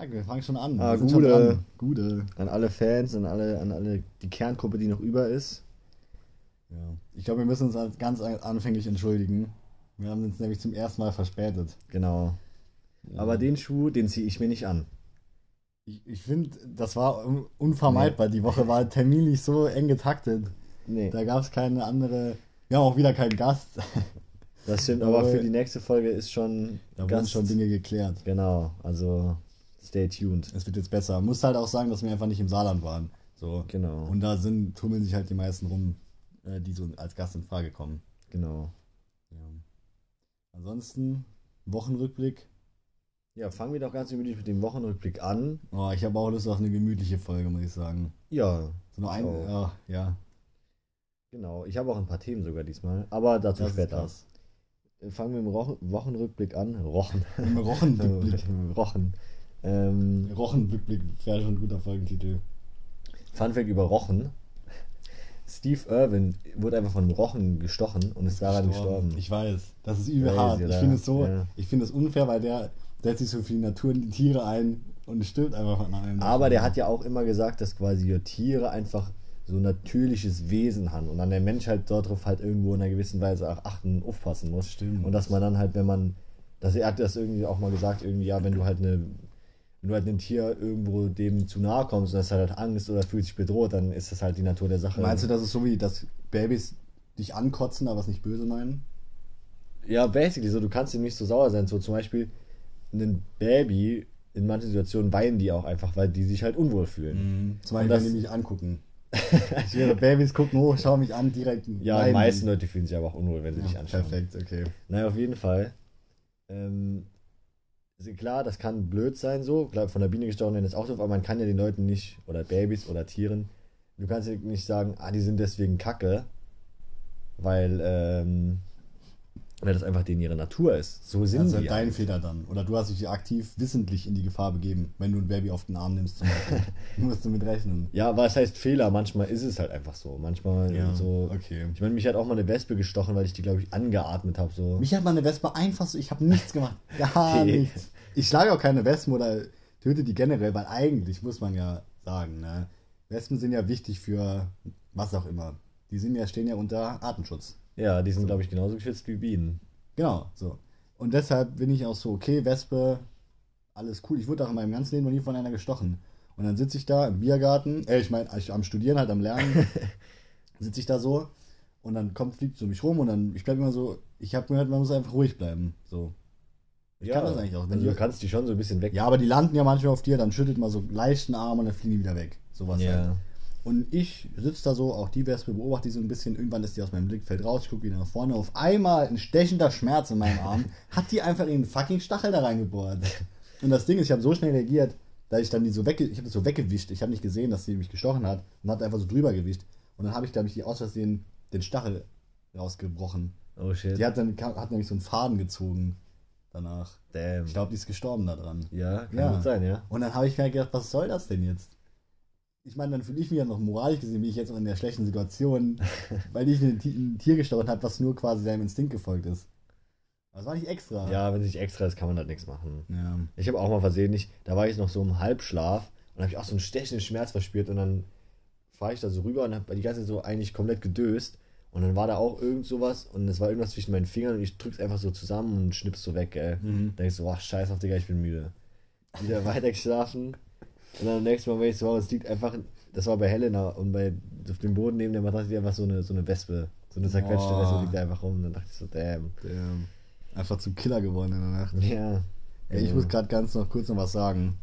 sagen, wir fangen schon an. Ah, dran. Gude. An alle Fans, an alle, an alle, die Kerngruppe, die noch über ist. Ja. Ich glaube, wir müssen uns als- ganz anfänglich entschuldigen. Wir haben uns nämlich zum ersten Mal verspätet. Genau. Aber den Schuh, den ziehe ich mir nicht an. Ich, ich finde, das war un- unvermeidbar. Die Woche war terminlich so eng getaktet. Nee, Da gab es keine andere. Wir haben auch wieder keinen Gast. das stimmt, aber Aber- für die nächste Folge ist schon Da wurden schon Dinge geklärt. Genau, also stay tuned. Es wird jetzt besser. Muss halt auch sagen, dass wir einfach nicht im Saarland waren. So. Genau. Und da sind, tummeln sich halt die meisten rum, äh, die so als Gast in Frage kommen. Genau. Ja. Ansonsten, Wochenrückblick. Ja, fangen wir doch ganz gemütlich mit dem Wochenrückblick an. Oh, ich habe auch Lust auf eine gemütliche Folge, muss ich sagen. Ja, So nur ein. Oh. Ja, ja. genau. Ich habe auch ein paar Themen sogar diesmal, aber dazu Das später. krass. Fangen wir im Rochen, Wochenrückblick an. Rochen. Im Rochenrückblick. Rochen. Ähm, Rochenrückblick wäre schon ein guter Folgentitel. Fun Fact über Rochen. Steve Irwin wurde einfach von Rochen gestochen und ist daran gestorben. Ich weiß. Das ist übel Crazy, hart. Ich finde es so, Ja. ich finde es unfair, weil der setzt sich so für die Natur und die Tiere ein und stirbt einfach an einem. Aber der hat ja auch immer gesagt, dass quasi Tiere einfach so ein natürliches Wesen haben und dann der Mensch halt darauf halt irgendwo in einer gewissen Weise auch achten, aufpassen muss. Stimmt. Und dass man dann halt, wenn man, dass er hat das irgendwie auch mal gesagt, irgendwie, ja, wenn du halt eine, wenn du halt einem Tier irgendwo dem zu nahe kommst und das hat halt Angst oder fühlt sich bedroht, dann ist das halt die Natur der Sache. Meinst du, das ist so wie, dass Babys dich ankotzen, aber es nicht böse meinen? Ja, basically so, du kannst ihm nicht so sauer sein. So zum Beispiel ein Baby, in manchen Situationen weinen die auch einfach, weil die sich halt unwohl fühlen. Zum Beispiel, das- wenn die mich angucken. ich wäre Babys gucken hoch, schau mich an, direkt. Ja, die meisten Leute fühlen sich aber auch unwohl, wenn sie dich Ja, anschauen. perfekt, okay. Naja, auf jeden Fall. Ähm, klar, das kann blöd sein so. Klar, von der Biene gestochen werden ist auch doof, aber man kann ja den Leuten nicht, oder Babys oder Tieren, du kannst ja nicht sagen, ah, die sind deswegen kacke, weil, ähm, weil das einfach denen ihre Natur ist. So sind Also die. dein halt. Fehler dann. Oder du hast dich aktiv wissentlich in die Gefahr begeben, wenn du ein Baby auf den Arm nimmst zum Beispiel. musst du mit rechnen. Ja, was heißt Fehler? Manchmal ist es halt einfach so. Manchmal so. okay. Ich meine, mich hat auch mal eine Wespe gestochen, weil ich die, glaube ich, angeatmet habe. So. Mich hat mal eine Wespe einfach so, ich habe nichts gemacht. Gar Okay. nichts. Ich schlage auch keine Wespen oder töte die generell, weil eigentlich muss man ja sagen, ne? Wespen sind ja wichtig für was auch immer. Die sind ja, stehen ja unter Artenschutz. Ja, die sind, glaube ich, genauso geschützt wie Bienen. Genau, so. Und deshalb bin ich auch so, okay, Wespe, alles cool. Ich wurde auch in meinem ganzen Leben noch nie von einer gestochen. Und dann sitze ich da im Biergarten, äh, ich meine, ich am Studieren, halt am Lernen, sitze ich da so und dann kommt, fliegt so mich rum und dann, ich bleibe immer so, ich habe gehört, man muss einfach ruhig bleiben. So. Ich kann das eigentlich auch. Wenn Also du kannst die schon so ein bisschen weg. ja, aber die landen ja manchmal auf dir, dann schüttelt man so leicht den Arm und dann fliegen die wieder weg. Sowas Ja. halt. Und ich sitze da so, auch die Wespe beobachte die so ein bisschen, irgendwann ist die aus meinem Blickfeld raus, ich gucke wieder nach vorne, auf einmal ein stechender Schmerz in meinem Arm, hat die einfach ihren fucking Stachel da reingebohrt. Und das Ding ist, ich habe so schnell reagiert, da ich dann die so wegge ich habe das so weggewischt, ich habe nicht gesehen, dass sie mich gestochen hat und hat einfach so drüber gewischt. Und dann habe ich, glaube ich, die aus Versehen den Stachel rausgebrochen. Oh shit. Die hat dann hat nämlich so einen Faden gezogen danach. Damn. Ich glaube, die ist gestorben da dran. ja, kann Ja. gut sein, ja. Und dann habe ich mir gedacht, was soll das denn jetzt? Ich meine, dann fühle ich mich ja noch moralisch gesehen, wie ich jetzt auch in der schlechten Situation, weil ich ein, Ti- ein Tier gestochen habe, was nur quasi seinem Instinkt gefolgt ist. Aber Das war nicht extra. Ja, wenn es nicht extra ist, kann man halt nichts machen. Ja. Ich habe auch mal versehentlich, da war ich noch so im Halbschlaf und habe ich auch so einen stechenden Schmerz verspürt und dann fahre ich da so rüber und habe die ganze Zeit so eigentlich komplett gedöst und dann war da auch irgend sowas und es war irgendwas zwischen meinen Fingern und ich drück's einfach so zusammen und schnipp's so weg, gell. Mhm. Da denk ich so, boah, scheiß auf, Digga, ich bin müde. Wieder weiter geschlafen und dann am nächsten Mal, wenn ich so, es liegt einfach, das war bei Helena und bei, auf dem Boden neben der Matratze einfach so eine, so eine Wespe, so eine zerquetschte Boah. Wespe liegt da einfach rum und dann dachte ich so, damn. Der, einfach zum Killer geworden in der Nacht. Ja. Ey, ich muss gerade ganz noch kurz noch was sagen.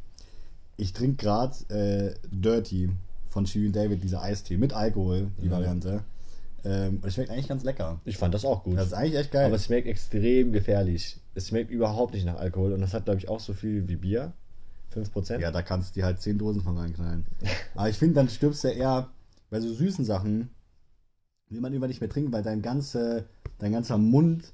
Ich trinke gerade äh, Dirty von Shirin David, dieser Eistee, mit Alkohol, die Mhm. Variante. Ähm, und es schmeckt eigentlich ganz lecker. Ich fand das auch gut. Das ist eigentlich echt geil. Aber es schmeckt extrem gefährlich. Es schmeckt überhaupt nicht nach Alkohol und das hat, glaube ich, auch so viel wie Bier. 5%. Ja, da kannst du dir halt 10 Dosen von reinknallen. Aber ich finde, dann stirbst du eher bei so süßen Sachen, will man immer nicht mehr trinken, weil dein, ganze, dein ganzer Mund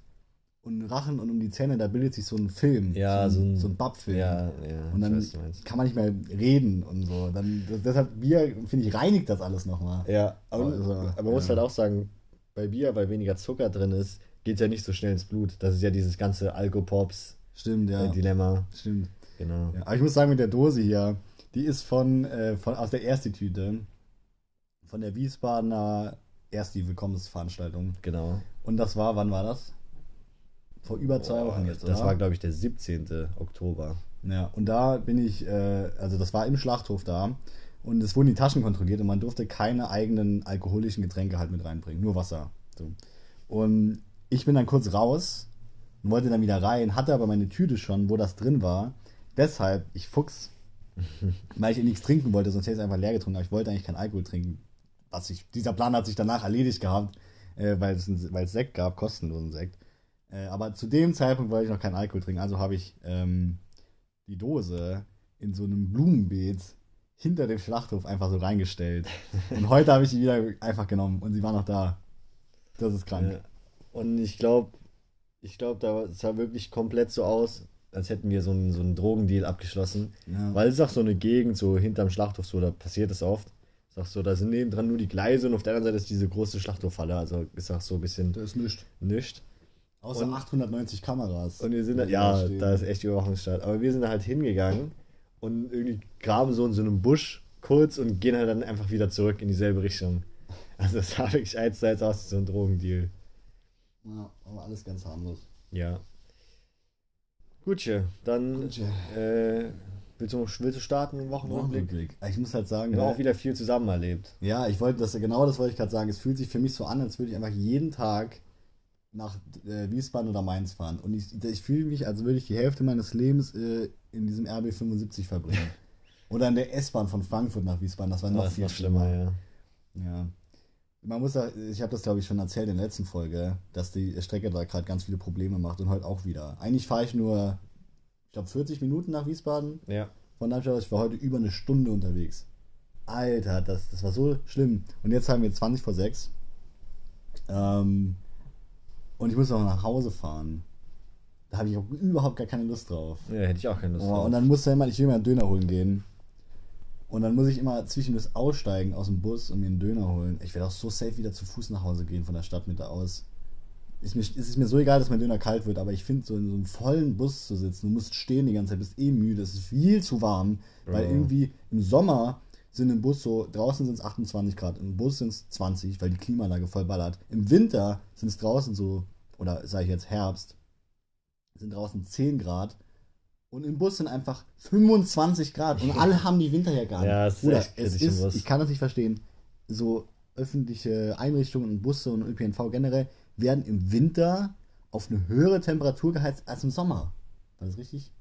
und Rachen und um die Zähne, da bildet sich so ein Film. Ja, so so ein, so ein Babfilm. ja, ja. Und dann weiß, kann man nicht mehr reden und so. Dann, das, deshalb Bier, finde ich, reinigt das alles nochmal. Ja, aber, Also, aber man muss ja. halt auch sagen, bei Bier, weil weniger Zucker drin ist, geht es ja nicht so schnell ins Blut. Das ist ja dieses ganze Alkopops-Dilemma. Stimmt, ja. Stimmt. Genau. Ja, aber ich muss sagen, mit der Dose hier, die ist von, äh, von aus der Ersti-Tüte. Von der Wiesbadener Ersti-Willkommensveranstaltung. Genau. Und das war, wann war das? Vor über zwei Boah, Wochen jetzt, Das oder? war, glaube ich, der 17. Oktober. Ja, und da bin ich, äh, also das war im Schlachthof da. Und es wurden die Taschen kontrolliert und man durfte keine eigenen alkoholischen Getränke halt mit reinbringen, nur Wasser. So. Und ich bin dann kurz raus und wollte dann wieder rein, hatte aber meine Tüte schon, wo das drin war. Deshalb, ich Fuchs, weil ich nichts trinken wollte, sonst hätte ich es einfach leer getrunken, aber ich wollte eigentlich keinen Alkohol trinken. Was ich, dieser Plan hat sich danach erledigt gehabt, äh, weil, es, weil es Sekt gab, kostenlosen Sekt. Äh, aber zu dem Zeitpunkt wollte ich noch keinen Alkohol trinken, also habe ich ähm, die Dose in so einem Blumenbeet hinter dem Schlachthof einfach so reingestellt. Und heute habe ich die wieder einfach genommen und sie war noch da. Das ist krank. Ja. Und ich glaube, ich glaube, da sah wirklich komplett so aus, als hätten wir so einen, so einen Drogendeal abgeschlossen. Ja. Weil es ist auch so eine Gegend, so hinterm Schlachthof, so, da passiert es oft. Auch so, da sind nebendran nur die Gleise und auf der anderen Seite ist diese große Schlachthofhalle. Also ist auch so ein bisschen Das ist nichts. nischt. Außer Und- 890 Kameras. Und wir sind da, die ja, stehen. da ist echt Überwachungsstaat. Aber wir sind da halt hingegangen und irgendwie graben so in so einem Busch kurz und gehen halt dann einfach wieder zurück in dieselbe Richtung. Also es sah wirklich eins zu eins aus wie so ein Drogendeal. Ja, aber alles ganz harmlos. Ja. Gutje, dann. Äh, willst, du, willst du starten im Wochenrückblick? Ich muss halt sagen, Wir haben ne, auch wieder viel zusammen erlebt. ja, ich wollte das genau das wollte ich gerade sagen. Es fühlt sich für mich so an, als würde ich einfach jeden Tag nach äh, Wiesbaden oder Mainz fahren. Und ich, ich fühle mich, als würde ich die Hälfte meines Lebens äh, in diesem RB 75 verbringen. oder in der S-Bahn von Frankfurt nach Wiesbaden. Das war noch Das viel noch schlimmer, ja. Ja. Man muss ja, ich habe das glaube ich schon erzählt in der letzten Folge, dass die Strecke da gerade ganz viele Probleme macht und heute auch wieder. Eigentlich fahre ich nur, ich glaube 40 Minuten nach Wiesbaden. Ja. Von Darmstadt aus, ich war heute über eine Stunde unterwegs. Alter, das, das war so schlimm. Und jetzt haben wir 20 vor 6. Ähm, und ich muss noch nach Hause fahren. Da habe ich auch überhaupt gar keine Lust drauf. ja, hätte ich auch keine Lust Oh, drauf. und dann muss er immer, ich will mir einen Döner holen gehen. Und dann muss ich immer zwischendurch aussteigen aus dem Bus und mir einen Döner holen. Ich werde auch so safe wieder zu Fuß nach Hause gehen von der Stadtmitte aus. Ist mir, ist es mir so egal, dass mein Döner kalt wird, aber ich finde, so in so einem vollen Bus zu sitzen, du musst stehen die ganze Zeit, bist eh müde, es ist viel zu warm, weil Bro. irgendwie im Sommer sind im Bus so, draußen sind es 28 Grad, im Bus sind es 20, weil die Klimaanlage voll ballert. Im Winter sind es draußen so, oder sage ich jetzt Herbst, sind draußen 10 Grad und im Bus sind einfach 25 Grad und alle haben die Winterjacke an. Ja, es ist Bruder, es ist, ich kann das nicht verstehen. So öffentliche Einrichtungen und Busse und ÖPNV generell werden im Winter auf eine höhere Temperatur geheizt als im Sommer. War das richtig?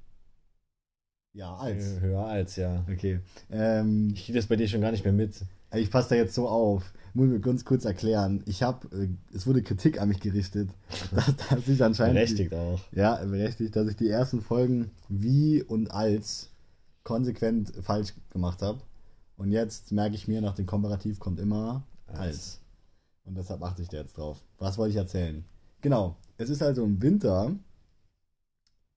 Ja, als. Höher als, ja. Okay. Ähm, Ich kriege das bei dir schon gar nicht mehr mit. ich passe da jetzt so auf. Muss mir ganz kurz erklären. Ich habe, äh, es wurde Kritik an mich gerichtet, dass, dass ich anscheinend. Berechtigt auch. Ja, berechtigt, dass ich die ersten Folgen wie und als konsequent falsch gemacht habe. Und jetzt merke ich mir, nach dem Komparativ kommt immer als. Als. Und deshalb achte ich da jetzt drauf. Was wollte ich erzählen? Genau, es ist also im Winter,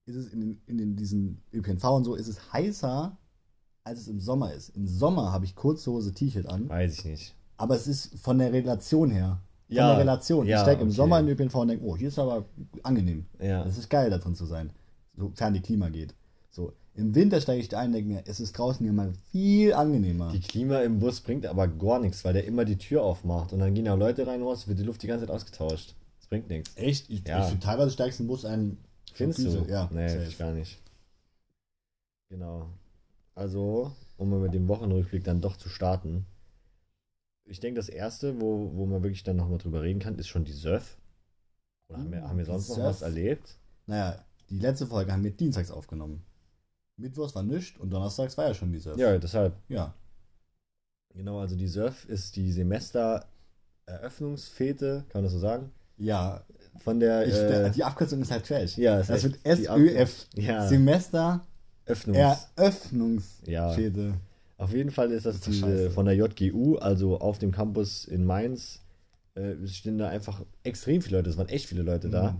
ist es in, den, in den, diesen ÖPNV und so, ist es heißer, als es im Sommer ist. Im Sommer habe ich kurze Hose, T-Shirt an, Weiß ich nicht. aber es ist von der Relation her. Von Ja, der Relation. ja, ich steige im okay. Sommer in den ÖPNV und denke, oh, hier ist aber angenehm. Ja. Es ist geil, da drin zu sein, sofern die Klima geht. So, im Winter steige ich da ein und denke mir, es ist draußen hier mal viel angenehmer. Die Klima im Bus bringt aber gar nichts, weil der immer die Tür aufmacht und dann gehen ja Leute rein und raus, wird die Luft die ganze Zeit ausgetauscht. Das bringt nichts. Echt? Ich, Ja. ich teilweise steigst du im Bus ein. Findest Füße. du? Ja, nee, safe. ich gar nicht. Genau. Also, um mal mit dem Wochenrückblick dann doch zu starten. Ich denke, das erste, wo, wo man wirklich dann nochmal drüber reden kann, ist schon die Surf. Oder haben wir, haben wir sonst noch Surf? was erlebt? Naja, die letzte Folge haben wir dienstags aufgenommen. Mittwochs war nichts und donnerstags war ja schon die Surf. Ja, deshalb. Ja. Genau, also die Surf ist die Semestereröffnungsfete, kann man das so sagen? Ja, Von der, ich, äh, die Abkürzung ist halt Trash. ja, das wird SÖF. ja, Semester Öffnungs. Eröffnungsfete. Auf jeden Fall ist das, Das ist diese von der JGU, also auf dem Campus in Mainz, äh, es stehen da einfach extrem viele Leute, es waren echt viele Leute da. Mhm.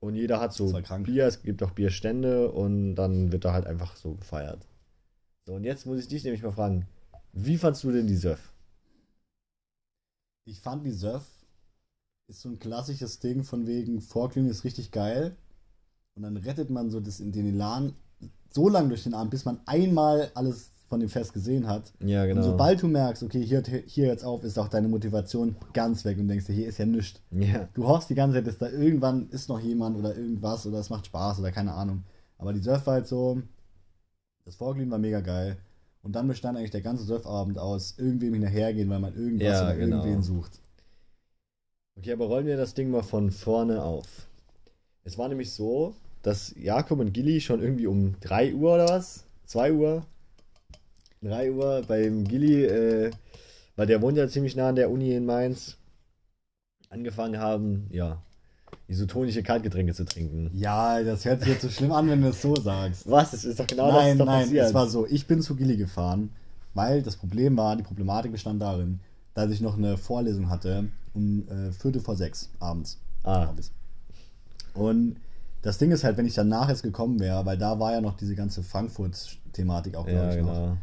Und jeder hat so. Bier, es gibt auch Bierstände und dann wird da halt einfach so gefeiert. So, und jetzt muss ich dich nämlich mal fragen, wie fandst du denn die Surf? Ich fand die Surf ist so ein klassisches Ding von wegen Vorglühen ist richtig geil und dann rettet man so das in den Elan so lange durch den Abend, bis man einmal alles von dem Fest gesehen hat. Ja, genau. Und sobald du merkst, okay, hier, hier jetzt auf, ist auch deine Motivation ganz weg und denkst dir, hier ist ja nichts. Ja. Du hoffst die ganze Zeit, dass da irgendwann ist noch jemand oder irgendwas oder es macht Spaß oder keine Ahnung. Aber die Surf war halt so, das Vorglühen war mega geil. Und dann bestand eigentlich der ganze Surfabend aus irgendwem hinterhergehen, weil man irgendwas Ja, oder genau. irgendwen sucht. Okay, aber rollen wir das Ding mal von vorne auf. Es war nämlich so, dass Jakob und Gilly schon irgendwie um 3 Uhr oder was? 2 Uhr? 3 Uhr beim Gilly, äh, weil der wohnt ja ziemlich nah an der Uni in Mainz, angefangen haben, ja, isotonische Kaltgetränke zu trinken. Ja, das hört sich jetzt so schlimm an, wenn du es so sagst. Was? Das ist doch genau das nein, ist doch nein, passiert. es war so. Ich bin zu Gilly gefahren, weil das Problem war, die Problematik bestand darin, dass ich noch eine Vorlesung hatte um äh, Viertel vor sechs abends. Ah. Und das Ding ist halt, wenn ich danach jetzt gekommen wäre, weil da war ja noch diese ganze Frankfurt-Thematik auch, glaube ja, ich, noch. genau.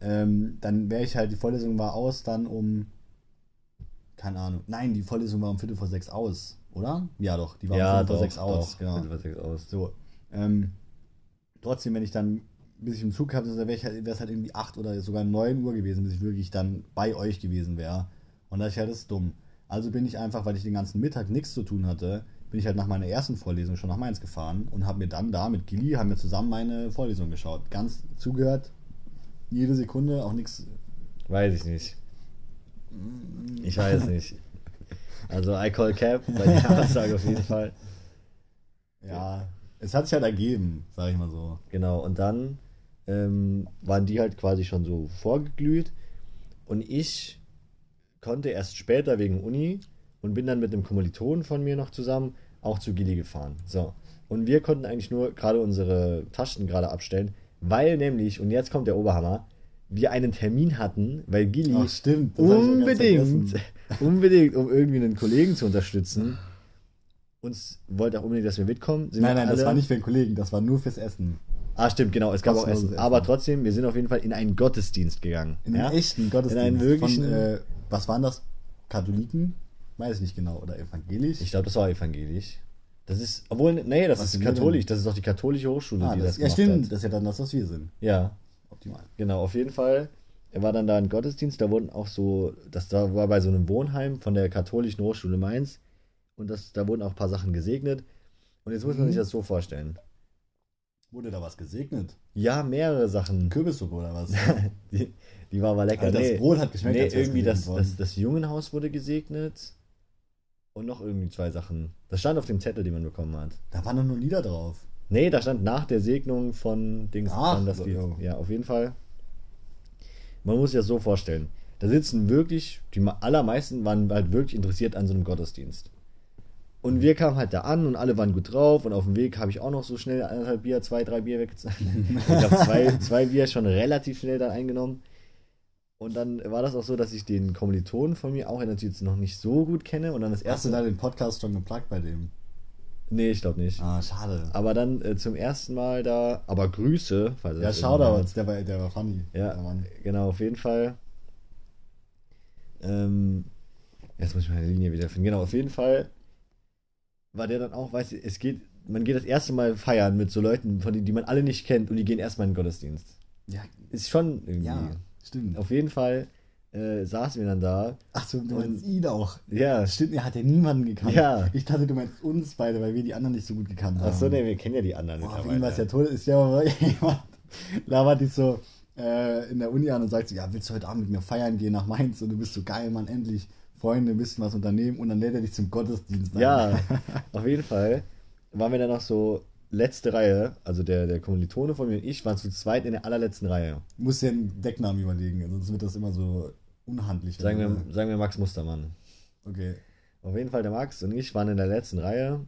Ähm, dann wäre ich halt, die Vorlesung war aus, dann um, keine Ahnung, nein, die Vorlesung war um Viertel vor sechs aus, oder? Ja, doch, die war um Ja, Viertel vor sechs aus, doch, genau. Viertel vor sechs aus. So, ähm, trotzdem, wenn ich dann, bis ich im Zug habe, wäre ich halt, wäre es halt irgendwie 8 oder sogar 9 Uhr gewesen, bis ich wirklich dann bei euch gewesen wäre. Und da ich halt, das ist dumm. Also bin ich einfach, weil ich den ganzen Mittag nichts zu tun hatte, bin ich halt nach meiner ersten Vorlesung schon nach Mainz gefahren und habe mir dann da mit Gilly, haben wir zusammen meine Vorlesung geschaut. Ganz zugehört, jede Sekunde, auch nichts. Weiß ich nicht. Ich weiß nicht. Also I call Cap bei der Aussage auf jeden Fall. Ja, es hat sich halt ergeben, sag ich mal so. Genau, und dann ähm, waren die halt quasi schon so vorgeglüht und ich konnte erst später wegen Uni und bin dann mit einem Kommilitonen von mir noch zusammen auch zu Gilly gefahren. So. Und wir konnten eigentlich nur gerade unsere Taschen gerade abstellen, weil nämlich, und jetzt kommt der Oberhammer, wir einen Termin hatten, weil Gilly Ach, stimmt. unbedingt, unbedingt, um irgendwie einen Kollegen zu unterstützen, uns wollte auch unbedingt, dass wir mitkommen. Sind Nein, nein, das war nicht für einen Kollegen, das war nur fürs Essen. Ah, stimmt, genau. Es gab auch Essen. Essen. Aber trotzdem, wir sind auf jeden Fall in einen Gottesdienst gegangen. In ja? einen echten Gottesdienst. In einen wirklichen- Von, äh, was waren das? Katholiken? Weiß ich nicht genau. Oder evangelisch? Ich glaube, das war evangelisch. Das ist, obwohl, nee, das Was ist katholisch. Das ist doch die katholische Hochschule, ah, die das, das ja, gemacht stimmt. hat. Das ist ja dann das, was wir sind. Ja, Optimal. genau. Auf jeden Fall er war dann da ein Gottesdienst. Da wurden auch so, das da war bei so einem Wohnheim von der katholischen Hochschule Mainz. Und das, da wurden auch ein paar Sachen gesegnet. Und jetzt muss man Mhm. sich das so vorstellen. Wurde da was gesegnet? Ja, mehrere Sachen. Kürbissuppe oder was? Die, die war aber lecker. Also das Brot hat geschmeckt, Nee, irgendwie das, gesegnet das, worden. das Jungenhaus wurde gesegnet. Und noch irgendwie zwei Sachen. Das stand auf dem Zettel, den man bekommen hat. Da waren doch nur Lieder drauf. Nee, da stand nach der Segnung von Dings Ach, das so, Lied. ja. Ja, auf jeden Fall. Man muss sich das so vorstellen. Da sitzen wirklich, die allermeisten waren halt wirklich interessiert an so einem Gottesdienst. Und wir kamen halt da an und alle waren gut drauf und auf dem Weg habe ich auch noch so schnell anderthalb Bier, zwei, drei Bier weggezahlt. ich habe zwei, zwei Bier schon relativ schnell dann eingenommen. Und dann war das auch so, dass ich den Kommilitonen von mir auch natürlich noch nicht so gut kenne und dann das Hast du erste. da den Podcast schon geplagt bei dem? Nee, ich glaube nicht. Ah, schade. Aber dann äh, zum ersten Mal da, aber Grüße. Falls Ja, Shoutouts, der war, der war funny. Ja, genau, auf jeden Fall. Ähm, jetzt muss ich meine Linie wieder finden. Genau, auf jeden Fall war der dann auch, weißt du, es geht, man geht das erste Mal feiern mit so Leuten, von denen, die man alle nicht kennt und die gehen erstmal in den Gottesdienst. Ja, Ist schon irgendwie. ja, stimmt. Auf jeden Fall äh, saßen wir dann da. Ach so, du meinst ihn auch. Ja. Stimmt, er hat ja niemanden gekannt. Ja. Ich dachte, du meinst uns beide, weil wir die anderen nicht so gut gekannt haben. Achso, ne, wir kennen ja die anderen. Boah, für mittlerweile. ihn war es ja toll. Ist ja aber jemand labert dich so äh, in der Uni an und sagt so, ja, willst du heute Abend mit mir feiern gehen nach Mainz? Und du bist so geil, Mann, endlich Freunde, ein bisschen was unternehmen. Und dann lädt er dich zum Gottesdienst ein. Ja, auf jeden Fall waren wir dann noch so letzte Reihe, also der, der Kommilitone von mir und ich waren zu zweit in der allerletzten Reihe. Musst dir einen Decknamen überlegen, sonst wird das immer so unhandlich. Sagen wir, sagen wir Max Mustermann. Okay. Auf jeden Fall der Max und ich waren in der letzten Reihe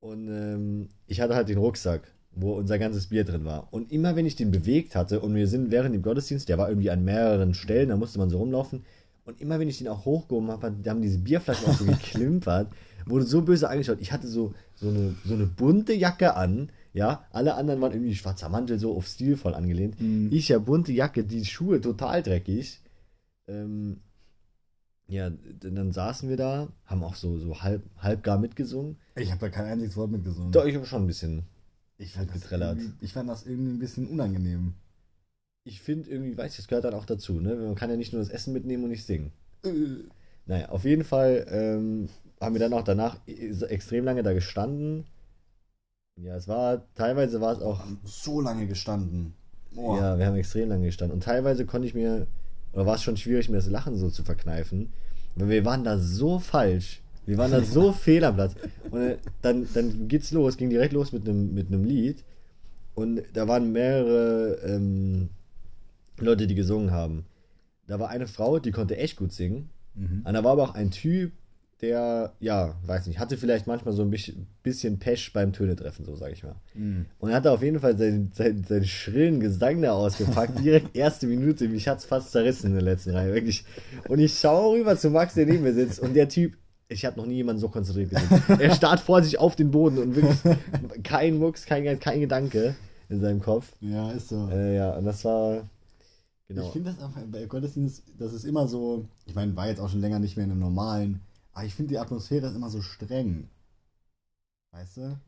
und ähm, ich hatte halt den Rucksack, wo unser ganzes Bier drin war. Und immer wenn ich den bewegt hatte und wir sind während dem Gottesdienst, der war irgendwie an mehreren Stellen, da musste man so rumlaufen. Und immer wenn ich den auch hochgehoben habe, da haben diese Bierflaschen auch so geklimpert, wurde so böse angeschaut. Ich hatte so, so, eine, so eine bunte Jacke an, ja. Alle anderen waren irgendwie schwarzer Mantel, so auf stilvoll angelehnt. Mhm. Ich ja bunte Jacke, die Schuhe total dreckig. Ähm, ja, dann saßen wir da, haben auch so, so halb, halb gar mitgesungen. Ich habe da kein einziges Wort mitgesungen. Doch, ich habe schon ein bisschen. Ich fand, das ich fand das irgendwie ein bisschen unangenehm. Ich finde irgendwie, weiß ich, das gehört dann auch dazu, ne? Man kann ja nicht nur das Essen mitnehmen und nicht singen. Äh, Naja, auf jeden Fall ähm, haben wir dann auch danach extrem lange da gestanden. Ja, es war, teilweise war es auch, So lange gestanden. Boah. ja, wir haben extrem lange gestanden. Und teilweise konnte ich mir, oder war es schon schwierig, mir das Lachen so zu verkneifen. Weil wir waren da so falsch. Wir waren da so fehl am Platz. Und äh, dann, dann geht's los, ging direkt los mit einem mit einem Lied. Und da waren mehrere ähm, Leute, die gesungen haben. Da war eine Frau, die konnte echt gut singen. Mhm. Und da war aber auch ein Typ, der, ja, weiß nicht, hatte vielleicht manchmal so ein bisschen, Pesch beim Töne-Treffen, so sage ich mal. Mhm. Und er hatte auf jeden Fall seinen, seinen, seinen schrillen Gesang da ausgepackt, direkt erste Minute. Mich hat's fast zerrissen in der letzten Reihe, wirklich. Und ich schaue rüber zu Max, der neben mir sitzt, und der Typ, ich habe noch nie jemanden so konzentriert gesehen. Er starrt vor sich auf den Boden und wirklich kein Mucks, kein, kein Gedanke in seinem Kopf. Ja, ist so. Äh, ja, und das war, Ich genau. finde das einfach bei Gottesdienst, das ist immer so, ich meine, war jetzt auch schon länger nicht mehr in einem normalen, aber ich finde die Atmosphäre ist immer so streng. Weißt du?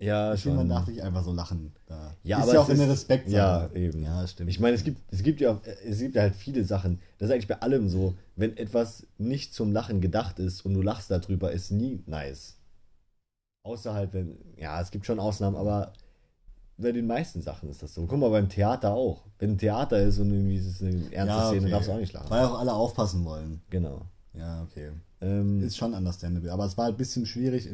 Ja, ich finde, man schon. darf nicht einfach so lachen. Da. Ja, ist aber ja auch in der Respekt. Ja, eben. Ja, stimmt. Ich meine, es gibt, es gibt ja auch, es gibt ja halt viele Sachen. Das ist eigentlich bei allem so. Wenn etwas nicht zum Lachen gedacht ist und du lachst darüber, ist nie nice. Außer halt, wenn, ja, es gibt schon Ausnahmen, aber bei den meisten Sachen ist das so. Guck mal, beim Theater auch. Wenn ein Theater ist und irgendwie ist es eine ernste Ja, Szene, okay. darfst du auch nicht lachen. Weil auch alle aufpassen wollen. Genau. Ja, okay. Ähm, Ist schon understandable. Aber es war ein bisschen schwierig,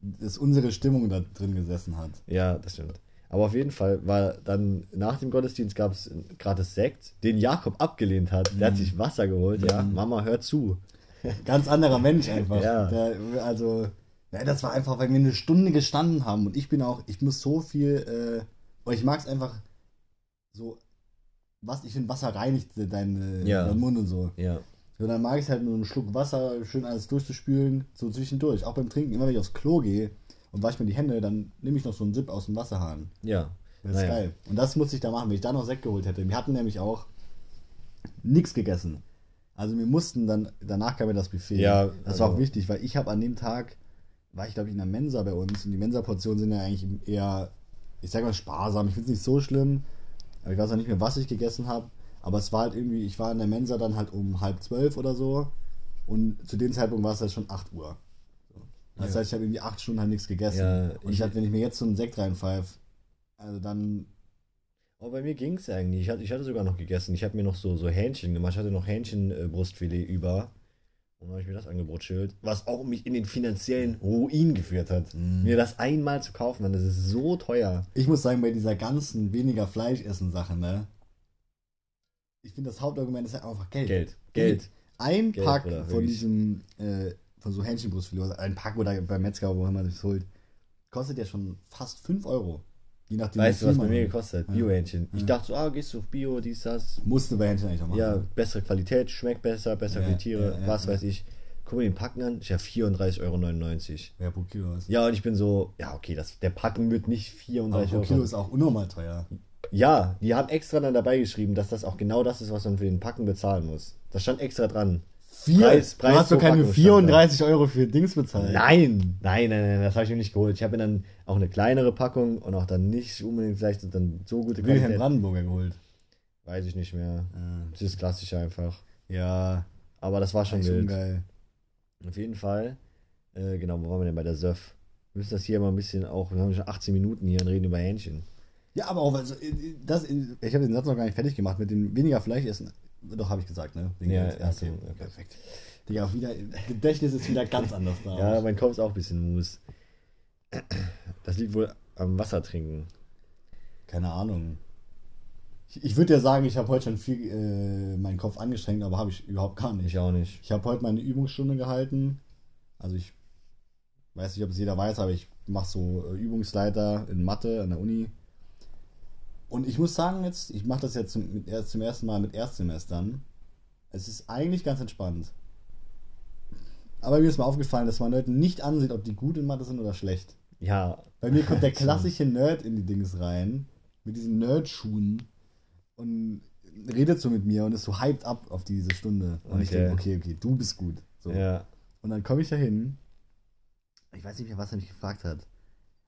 dass unsere Stimmung da drin gesessen hat. ja, das stimmt. Aber auf jeden Fall war dann nach dem Gottesdienst gab es gratis Sekt, den Jakob abgelehnt hat. Der hat sich Wasser geholt, ja. Mama, hör zu. Ganz anderer Mensch einfach. Ja. Der, also, ja, das war einfach, weil wir eine Stunde gestanden haben und ich bin auch, ich muss so viel, äh, und ich mag es einfach so, was, ich finde, Wasser reinigt deinen Ja. deinen Mund und so. Ja. So, dann mag ich halt nur einen Schluck Wasser, schön alles durchzuspülen, so zwischendurch. Auch beim Trinken, immer wenn ich aufs Klo gehe und wasche mir die Hände, dann nehme ich noch so einen Sip aus dem Wasserhahn. Ja. Das ist Naja. geil. Und das musste ich da machen, wenn ich da noch Sekt geholt hätte. Wir hatten nämlich auch nichts gegessen. Also wir mussten dann, danach kam ja das Buffet. Ja, das war auch also- wichtig, weil ich habe an dem Tag, war ich glaube ich in der Mensa bei uns und die Mensa-Portionen sind ja eigentlich eher, ich sag mal sparsam. Ich finde es nicht so schlimm, aber ich weiß auch nicht mehr, was ich gegessen habe. Aber es war halt irgendwie, ich war in der Mensa dann halt um halb zwölf oder so und zu dem Zeitpunkt war es halt schon 8 Uhr. Das Ja. heißt, ich habe irgendwie acht Stunden halt nichts gegessen. Ja, und ich ich- dachte, wenn ich mir jetzt so einen Sekt reinpfeife, also dann Aber bei mir ging es eigentlich. Ich hatte, ich hatte sogar noch gegessen. Ich habe mir noch so, so Hähnchen gemacht. Ich hatte noch Hähnchenbrustfilet über. Und dann habe ich mir das angebrutschtelt. Was auch mich in den finanziellen Ruin geführt hat. Mhm. Mir das einmal zu kaufen, Mann, das ist so teuer. Ich muss sagen, bei dieser ganzen weniger Fleisch essen Sache, ne? Ich finde, das Hauptargument ist halt einfach Geld. Geld. Geld. Ein Geld, Pack Bruder, von diesem, äh, von so Hähnchenbrustfilet, ein Pack oder beim Metzger, wo man das holt, kostet ja schon fast 5 Euro. Je nachdem, Weißt du, was bei mir gekostet hat? Ja. Bio-Hähnchen. Ich Ja. dachte so, ah, gehst du auf Bio, dies, das. Musste bei Hähnchen eigentlich auch machen. Ja, bessere Qualität, schmeckt besser, besser für die Tiere, was weiß ich. Guck mir den Packen an, ist ja 34,99 Euro. Ja, pro Kilo ist. Ja, und ich bin so, ja, okay, das, der Packen wird nicht Aber 34 pro Euro. Kilo kosten. ist auch unnormal teuer. Ja, die haben extra dann dabei geschrieben, dass das auch genau das ist, was man für den Packen bezahlen muss. Das stand extra dran. Vier, Preis- Preis du hast pro keine Packung stand 34 Euro für Dings bezahlt. Nein, nein, nein, nein, das habe ich mir nicht geholt. Ich habe mir dann auch eine kleinere Packung und auch dann nicht unbedingt vielleicht dann so gute Wilhelm Qualität. Brandenburger geholt. Weiß ich nicht mehr. Äh, Das ist klassisch einfach. ja, Aber das war schon wild. geil. Auf jeden Fall. Äh, genau, wo waren wir denn bei der Söff? Wir müssen das hier mal ein bisschen auch, wir haben schon 18 Minuten hier und reden über Hähnchen. Ja, aber auch, also, äh, das, ich habe den Satz noch gar nicht fertig gemacht mit dem weniger Fleisch essen. Doch, habe ich gesagt, ne? Wegen Ja, ja, okay, okay. perfekt. Digga, auch wieder, Gedächtnis ist wieder ganz anders da. Ja, mein Kopf ist auch ein bisschen mus. Das liegt wohl am Wasser trinken. Keine Ahnung. Ich, ich würde ja sagen, ich habe heute schon viel äh, meinen Kopf angestrengt, aber habe ich überhaupt gar nicht. Ich auch nicht. Ich habe heute meine Übungsstunde gehalten. Also ich weiß nicht, ob es jeder weiß, aber ich mache so äh, Übungsleiter in Mathe an der Uni. Und ich muss sagen jetzt, ich mache das jetzt zum, mit, zum ersten Mal mit Erstsemestern. Es ist eigentlich ganz entspannt. Aber mir ist mal aufgefallen, dass man Leuten nicht ansieht, ob die gut in Mathe sind oder schlecht. Ja, Bei mir kommt der klassische Nerd in die Dings rein, mit diesen Nerdschuhen und redet so mit mir und ist so hyped up auf diese Stunde. Und ich Okay. denke, okay, okay, du bist gut. So. ja. Und dann komme ich da hin. Ich weiß nicht mehr, was er mich gefragt hat.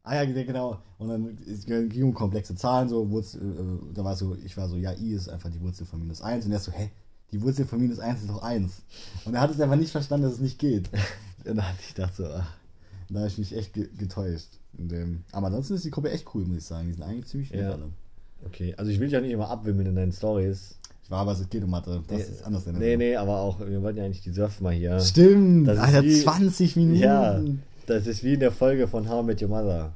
Ah ja, genau. Und dann es ging um komplexe Zahlen, so, Wurzel, äh, da war so, ich war so, ja, i ist einfach die Wurzel von minus 1. Und er so, hä, die Wurzel von minus 1 ist doch 1. Und er hat es einfach nicht verstanden, dass es nicht geht. Und da hatte ich gedacht so, ach, da habe ich mich echt ge getäuscht. Dem. Aber ansonsten ist die Gruppe echt cool, muss ich sagen. Die sind eigentlich ziemlich nett Ja. alle. Okay, also ich will dich ja nicht immer abwimmeln in deinen Stories. Ich war aber, es geht um Mathe. Das ist anders. Nee, nee, aber auch, wir wollten ja eigentlich die Surf mal hier. Stimmt, ist Alter, wie- 20 Minuten. Ja, das ist wie in der Folge von How I Met Your Mother.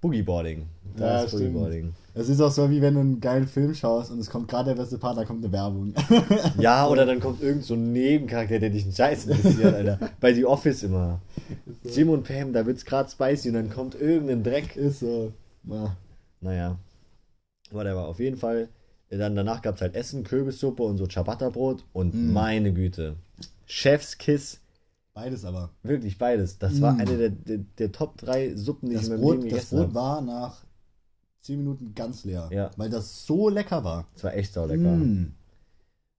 Boogieboarding. Ja, Das ist stimmt. Boogieboarding. Es ist auch so, wie wenn du einen geilen Film schaust und es kommt gerade der beste Part, da kommt eine Werbung. Ja, oder dann kommt irgend so ein Nebencharakter, der dich einen Scheiß interessiert, Alter. Bei The Office immer. Jim und Pam, da wird's grad spicy und dann kommt irgendein Dreck. ist so. Ja. Naja. Whatever. Auf jeden Fall. Dann danach gab's halt Essen, Kürbissuppe und so Ciabatta-Brot. Und Mm. meine Güte. Chefskiss. Beides aber. Wirklich beides. Das war Mm. eine der, der, der Top 3 Suppen, die Das ich in meinem Brot, Leben das Brot war nach 10 Minuten ganz leer. Ja. Weil das so lecker war. Das war echt saulecker. Mm.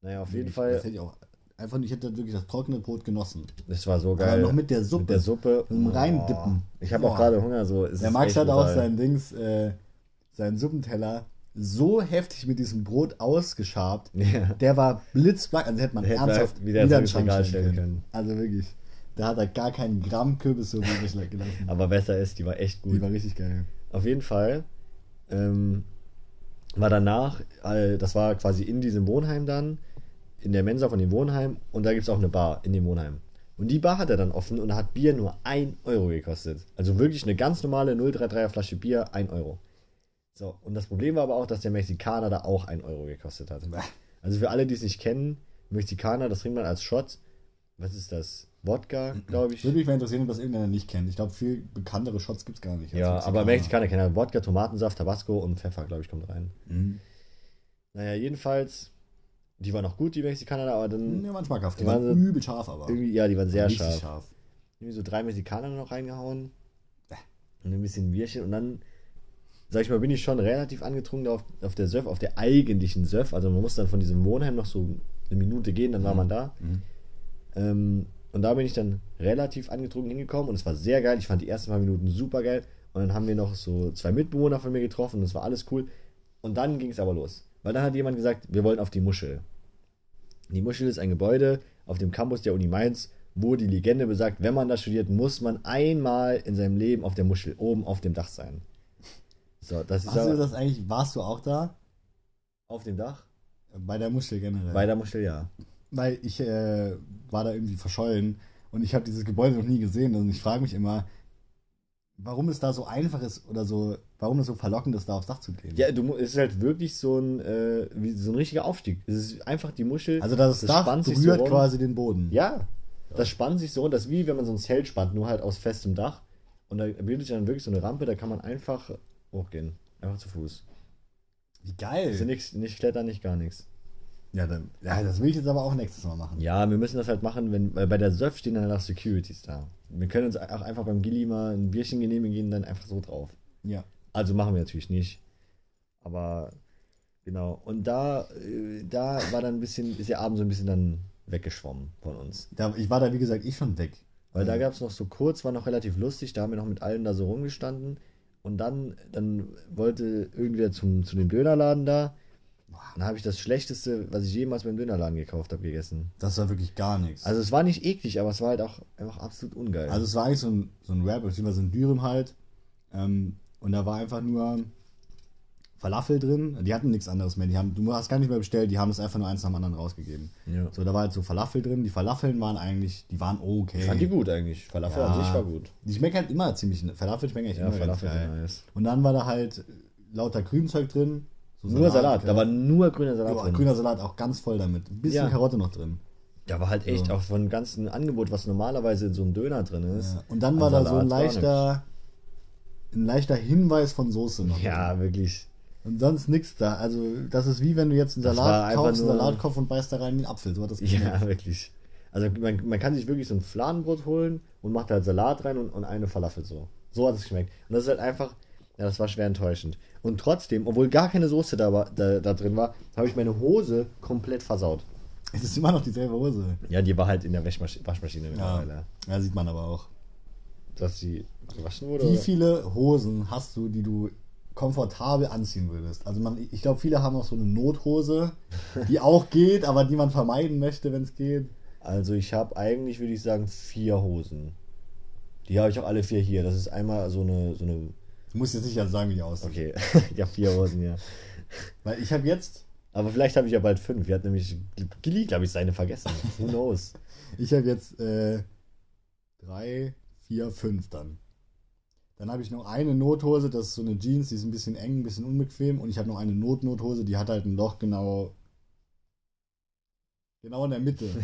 Naja, auf jeden Ich- Fall. Das hätte ich auch. Einfach nicht, ich hätte wirklich das trockene Brot genossen. Das war so Aber geil. noch mit der Suppe. Mit der Suppe. Dem Reindippen. Ich habe auch Boah. gerade Hunger. So. Es Der Max hat auch brutal. sein Dings, äh, seinen Suppenteller so heftig mit diesem Brot ausgeschabt. Ja. Der war blitzblank, also hätte man Hätte ernsthaft wieder wieder, ins Regal stellen stellen können. Also wirklich. Da hat er gar keinen Gramm Kürbissuppe übrig gelassen. Aber besser ist, die war echt gut. Die war richtig geil. Auf jeden Fall ähm, war danach, äh, das war quasi in diesem Wohnheim dann, in der Mensa von dem Wohnheim und da gibt es auch eine Bar in dem Wohnheim. Und die Bar hat er dann offen und da hat Bier nur 1 Euro gekostet. Also wirklich eine ganz normale 033er Flasche Bier, 1 Euro. So, und das Problem war aber auch, dass der Mexikaner da auch 1 Euro gekostet hat. Also für alle, die es nicht kennen, Mexikaner, das trinkt man als Shot. Was ist das? Wodka, glaube ich. Würde mich mal interessieren, ob das irgendeiner nicht kennt. Ich glaube, viel bekanntere Shots gibt es gar nicht. Ja, aber Mexikaner. Kennen halt Wodka, Tomatensaft, Tabasco und Pfeffer, glaube ich, kommt rein. Mhm. Naja, jedenfalls, die waren auch gut, die Mexikaner, da, aber dann Ja, manchmal schmackhaft. Die waren waren so- übel scharf, aber. irgendwie, ja, die waren sehr Richtig scharf. Irgendwie so drei Mexikaner noch reingehauen. Bäh. Und ein bisschen Bierchen und dann, sag ich mal, bin ich schon relativ angetrunken auf, auf der Surf, auf der eigentlichen Surf. Also man muss dann von diesem Wohnheim noch so eine Minute gehen, dann war man da. Mhm. Ähm, und da bin ich dann relativ angetrunken hingekommen und es war sehr geil. Ich fand die ersten paar Minuten super geil. Und dann haben wir noch so zwei Mitbewohner von mir getroffen und es war alles cool. Und dann ging es aber los. Weil dann hat jemand gesagt, wir wollen auf die Muschel. Die Muschel ist ein Gebäude auf dem Campus der Uni Mainz, wo die Legende besagt, wenn man da studiert, muss man einmal in seinem Leben auf der Muschel oben auf dem Dach sein. So, das ist Hast du aber das eigentlich, warst du auch da? auf dem Dach. Bei der Muschel generell. Bei der Muschel, ja. Weil ich äh, war da irgendwie verschollen und ich habe dieses Gebäude noch nie gesehen und ich frage mich immer, warum es da so einfach ist oder so, warum es so verlockend ist, da aufs Dach zu gehen. Ja, du, es ist halt wirklich so ein, äh, wie, so ein richtiger Aufstieg. Es ist einfach die Muschel. also das, Dach spannt sich so berührt rum. quasi den Boden. Ja, das spannt sich so, das ist wie wenn man so ein Zelt spannt, nur halt aus festem Dach. Und da bildet sich dann wirklich so eine Rampe, da kann man einfach hochgehen. Einfach zu Fuß. Wie geil. Also nix, nicht klettern, nicht gar nichts. Ja, dann, ja, das will ich jetzt aber auch nächstes Mal machen. Ja, wir müssen das halt machen, wenn, weil bei der Surf stehen dann auch Securities da. Wir können uns auch einfach beim Gilly mal ein Bierchen genehmigen, gehen dann einfach so drauf. Ja. Also machen wir natürlich nicht. Aber genau. Und da, äh, da war dann ein bisschen, ist der Abend so ein bisschen dann weggeschwommen von uns. Da, ich war da, wie gesagt, ich schon weg. Weil da gab es noch so kurz, war noch relativ lustig, da haben wir noch mit allen da so rumgestanden. Und dann, dann wollte irgendwer zum, zu dem Dönerladen da. Dann habe ich das Schlechteste, was ich jemals beim Dönerladen gekauft habe, gegessen. Das war wirklich gar nichts. Also es war nicht eklig, aber es war halt auch einfach absolut ungeil. Also es war eigentlich so ein, so ein Rap, beziehungsweise ein Dürüm halt. Ähm, und da war einfach nur Falafel drin. Die hatten nichts anderes mehr. Die haben, du hast gar nicht mehr bestellt, die haben es einfach nur eins nach dem anderen rausgegeben. ja. So, da war halt so Falafel drin. Die Falafeln waren eigentlich, die waren okay. Ich fand die gut eigentlich. Falafel an Ja. sich war gut. Die schmecken halt immer ziemlich, Falafel schmecken eigentlich Ja, immer Falafel geil. nice. Und dann war da halt lauter Grünzeug drin. So Nur Salat, ja. da war nur grüner Salat Ja, drin. grüner Salat auch ganz voll damit. Ein bisschen Ja. Karotte noch drin. Da war halt echt So. auch von dem ganzen Angebot, was normalerweise in so einem Döner drin ist. Ja. Und dann An war da so ein leichter, ein leichter Hinweis von Soße noch. Ja, drin. wirklich. Und sonst nichts da. Also, das ist wie wenn du jetzt einen Das Salat kaufst, einen Salatkopf und beißt da rein einen Apfel. So hat das Ja, geschmeckt. wirklich. Also man, man kann sich wirklich so ein Fladenbrot holen und macht halt Salat rein und, und eine Falafel so. So hat es geschmeckt. Und das ist halt einfach, ja, das war schwer enttäuschend. Und trotzdem, obwohl gar keine Soße da, war, da, da drin war, habe ich meine Hose komplett versaut. Es ist immer noch dieselbe Hose. Ja, die war halt in der Waschmaschine, Waschmaschine Ja. mittlerweile. ja, sieht man aber auch. Dass die gewaschen wurde? Wie oder? viele Hosen hast du, die du komfortabel anziehen würdest? Also man, ich glaube, viele haben auch so eine Nothose, die auch geht, aber die man vermeiden möchte, wenn es geht. Also ich habe eigentlich, würde ich sagen, vier Hosen. Die habe ich auch alle vier hier. Das ist einmal so eine, so eine. Du musst jetzt nicht also sagen, wie die aussehen. Okay, ja vier Hosen, ja. Weil ich habe jetzt, Aber vielleicht habe ich ja bald fünf. Wir hat nämlich Gilly, glaube ich, seine vergessen. Who knows? ich habe jetzt äh, drei, vier, fünf dann. Dann habe ich noch eine Nothose, das ist so eine Jeans, die ist ein bisschen eng, ein bisschen unbequem. Und ich habe noch eine Notnothose, die hat halt ein Loch genau, genau in der Mitte.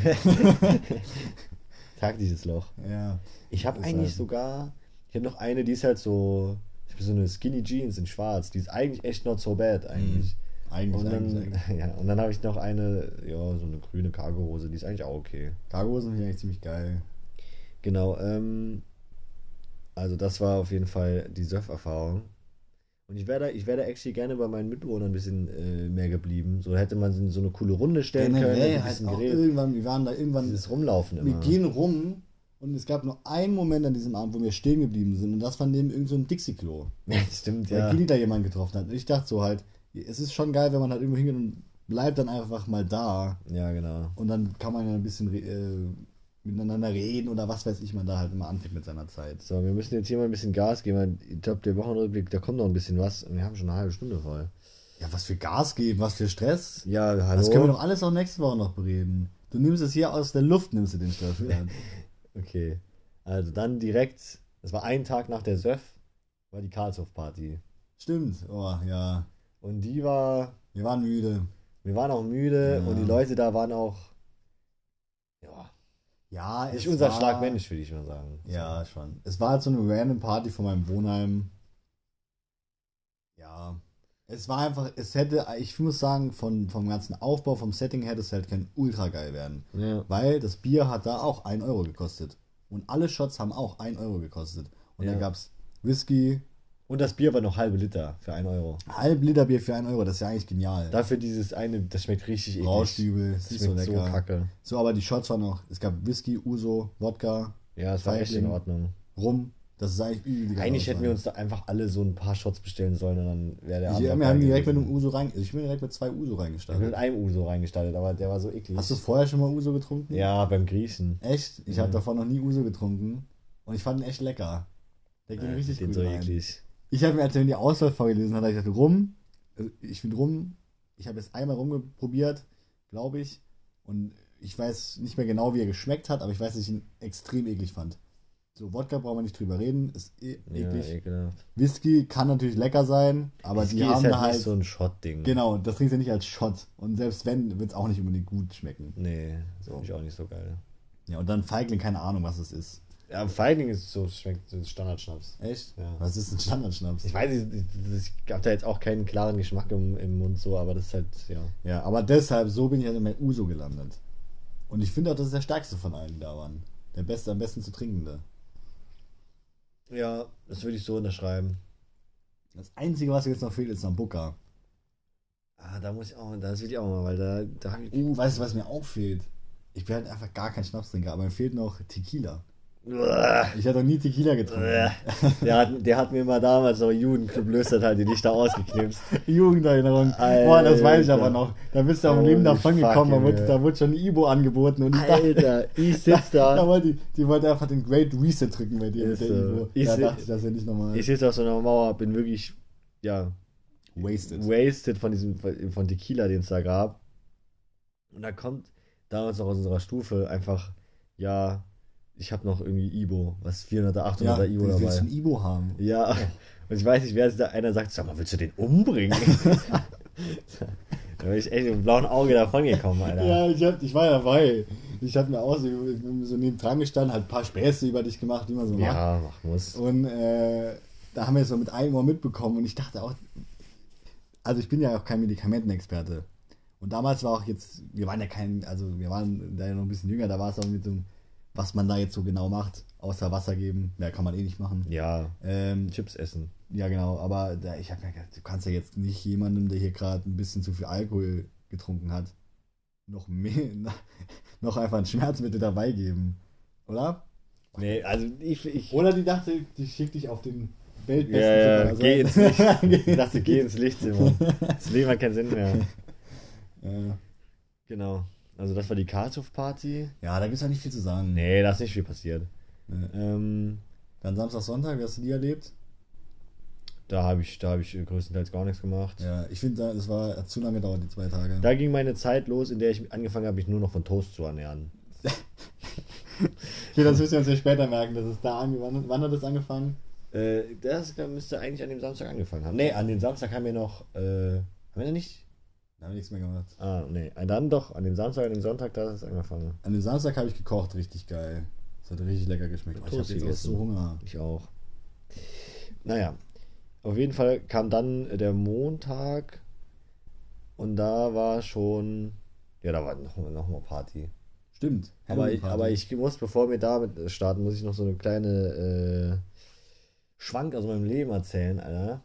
Taktisches Loch. ja. Ich habe eigentlich halt- sogar, ich habe noch eine, die ist halt so, ich habe so eine Skinny Jeans in Schwarz. Die ist eigentlich echt not so bad eigentlich. Eigentlich, Und dann, eigentlich. ja, und dann habe ich noch eine, ja, so eine grüne Cargohose, die ist eigentlich auch okay. Cargohosen finde ich eigentlich ziemlich geil. Genau, ähm, also das war auf jeden Fall die Surf-Erfahrung. Und ich wäre da, ich wäre da actually gerne bei meinen Mitbewohnern ein bisschen äh, mehr geblieben. So hätte man so eine coole Runde stellen können, Generell ein halt auch geredet. irgendwann, wir waren da irgendwann, Dieses Rumlaufen wir immer. gehen rum und es gab nur einen Moment an diesem Abend, wo wir stehen geblieben sind und das war neben irgendeinem so Dixie-Klo. Ja, stimmt, Weil ja. Kili da jemanden getroffen hat. Und ich dachte so halt, es ist schon geil, wenn man halt irgendwo hingeht und bleibt dann einfach mal da Ja, genau. und dann kann man ja ein bisschen äh, miteinander reden oder was weiß ich, man da halt immer anfängt mit seiner Zeit. So, wir müssen jetzt hier mal ein bisschen Gas geben. weil Ich glaube, der Wochenrückblick, da kommt noch ein bisschen was. Und wir haben schon eine halbe Stunde voll. Ja, was für Gas geben, was für Stress. Ja, hallo. Das können wir doch alles auch nächste Woche noch bereden. Du nimmst es hier aus der Luft, nimmst du den Stress. Okay. Also dann direkt, das war ein Tag nach der Surf, war die Karlshof-Party. Stimmt, oh ja. Und die war, Wir waren müde. wir waren auch müde Ja. und die Leute da waren auch, ja, Ja, nicht unser war- Schlag Mensch, würde ich mal sagen. Ja, schon. Es war halt so eine random Party von meinem Wohnheim. Es war einfach, es hätte, ich muss sagen, von, vom ganzen Aufbau, vom Setting hätte es halt kein ultra geil werden. So. Ja. Weil das Bier hat da auch 1 Euro gekostet. Und alle Shots haben auch 1 Euro gekostet. Und Ja. da gab's Whisky, Und das Bier war noch halbe Liter für 1 Euro. halb Liter Bier für 1 Euro, das ist ja eigentlich genial. Dafür dieses eine, das schmeckt richtig eklig. Rauschdübel, Das ist so schmeckt so, lecker. kacke. So, aber die Shots waren noch, es gab Whisky, Uso, Wodka, Ja, es war echt in. Ordnung. Rum. Das ist eigentlich übel. Eigentlich hätten wir uns da einfach alle so ein paar Shots bestellen sollen und dann wäre der Abend wir haben direkt mit einem. Uso rein. Ich bin direkt mit zwei Uso Ich bin reingestartet. mit einem Uso reingestartet, aber der war so eklig. Hast du vorher schon mal Uso getrunken? Ja, beim Griechen. Echt? Ich Ja. habe davor noch nie Uso getrunken. Und ich fand ihn echt lecker. Der ging Ja, richtig den gut so rein. eklig. Ich habe mir, als er mir die Auswahl vorgelesen hat, ich rum. Also Ich finde rum. Ich habe jetzt einmal rumprobiert, glaube ich. Und ich weiß nicht mehr genau, wie er geschmeckt hat, aber ich weiß, dass ich ihn extrem eklig fand. So, Wodka brauchen wir nicht drüber reden, ist Ja, eklig. ekelhaft. Whisky kann natürlich lecker sein, aber Whisky die ist haben halt da halt. nicht so ein Shot-Ding. Genau, das trinkst du nicht als Shot. Und selbst wenn, wird es auch nicht unbedingt gut schmecken. Nee, das finde ich auch nicht so geil. Ja, und dann Feigling, keine Ahnung, was es ist. Ja, Feigling ist so, schmeckt so Standardschnaps. Echt? Ja. Was ist ein Standardschnaps? Ich weiß nicht, ich, ich habe da jetzt auch keinen klaren Geschmack im, im Mund so, aber das ist halt, ja. Ja, aber deshalb, so bin ich halt in mein Uso gelandet. Und ich finde auch, das ist der stärkste von allen, da waren. Der beste, am besten zu trinkende. Ja, das würde ich so unterschreiben. Das Einzige, was jetzt noch fehlt, ist Sambuca. Ah, da muss ich auch, das will ich auch mal, weil da, da habe ich. Uh, weißt du, was mir auch fehlt? Ich bin halt einfach gar kein Schnapstrinker, aber mir fehlt noch Tequila. Ich hatte noch nie Tequila getrunken. Der hat, der hat mir mal damals so Jugendclub Löstert halt die Lichter ausgeknipst. Jugenderinnerung. Boah, das weiß ich Alter. aber noch. Da bist du am Leben davon gekommen, da wurde, da wurde schon ein Ibo angeboten und ich dachte, Alter, ich sitz da da. wollte die, wollte einfach den Great Reset drücken bei dir mit der so. Ibo. Ich Da dachte ich, das ist ja nicht nochmal. Ich sitze auf so einer Mauer, bin wirklich, ja, Wasted. wasted von diesem, von Tequila, den es da gab. Und da kommt damals noch aus unserer Stufe einfach, ja, ich habe noch irgendwie Ibo, was 400er, 800er Ja, Ibo du willst dabei. ein Ibo haben. Ja, und ich weiß nicht, wer da einer sagt, sag mal, willst du den umbringen? da bin ich echt mit dem blauen Auge davon gekommen, Alter. Ja, ich, hab, ich war dabei. Ich habe mir auch so, so neben dran gestanden, halt ein paar Späße über dich gemacht, wie man so macht. Ja, mach muss. Und äh, da haben wir es so mit einem Ohr mitbekommen und ich dachte auch, also ich bin ja auch kein Medikamentenexperte. Und damals war auch jetzt, wir waren ja kein, also wir waren da ja noch ein bisschen jünger, da war es auch mit so, was man da jetzt so genau macht, außer Wasser geben, mehr kann man eh nicht machen. Ja, Ähm, Chips essen. ja, genau, aber da, ich habe mir gedacht, du kannst ja jetzt nicht jemandem, der hier gerade ein bisschen zu viel Alkohol getrunken hat, noch mehr, noch einfach ein Schmerzmittel dabei geben, oder? Nee, also ich. ich Oder die dachte, die schickt dich auf den Weltbesten ja, ja. Also- geh ins Licht. Ich dachte, geh ins Lichtzimmer. Das Leben hat keinen Sinn mehr. Ja. Genau. Also das war die Karlshof-Party. ja, da gibt es ja nicht viel zu sagen. Nee, da ist nicht viel passiert. Nee. Ähm, Dann Samstag, Sonntag, wie hast du die erlebt? da habe ich, da hab ich größtenteils gar nichts gemacht. Ja, ich finde, das war zu lange gedauert, die zwei Tage. Da ging meine Zeit los, in der ich angefangen habe, mich nur noch von Toast zu ernähren. Okay, das müssen wir uns ja später merken, dass es da angefangen Wann hat das angefangen? Äh, das müsste eigentlich an dem Samstag angefangen haben. Nee, an dem Samstag haben wir noch. Äh, haben wir da nicht? Da haben wir nichts mehr gemacht. Ah, nee. Dann doch, an dem Samstag, an dem Sonntag, da ist es angefangen. An dem Samstag habe ich gekocht, richtig geil. Das hat richtig lecker geschmeckt. Oh, ich habe jetzt auch so Hunger. Ich auch. Naja, auf jeden Fall kam dann der Montag und da war schon. Ja, da war noch, noch mal Party. Stimmt. Aber ich, aber ich muss, bevor wir damit starten, muss ich noch so eine kleine äh, Schwank aus meinem Leben erzählen, Alter.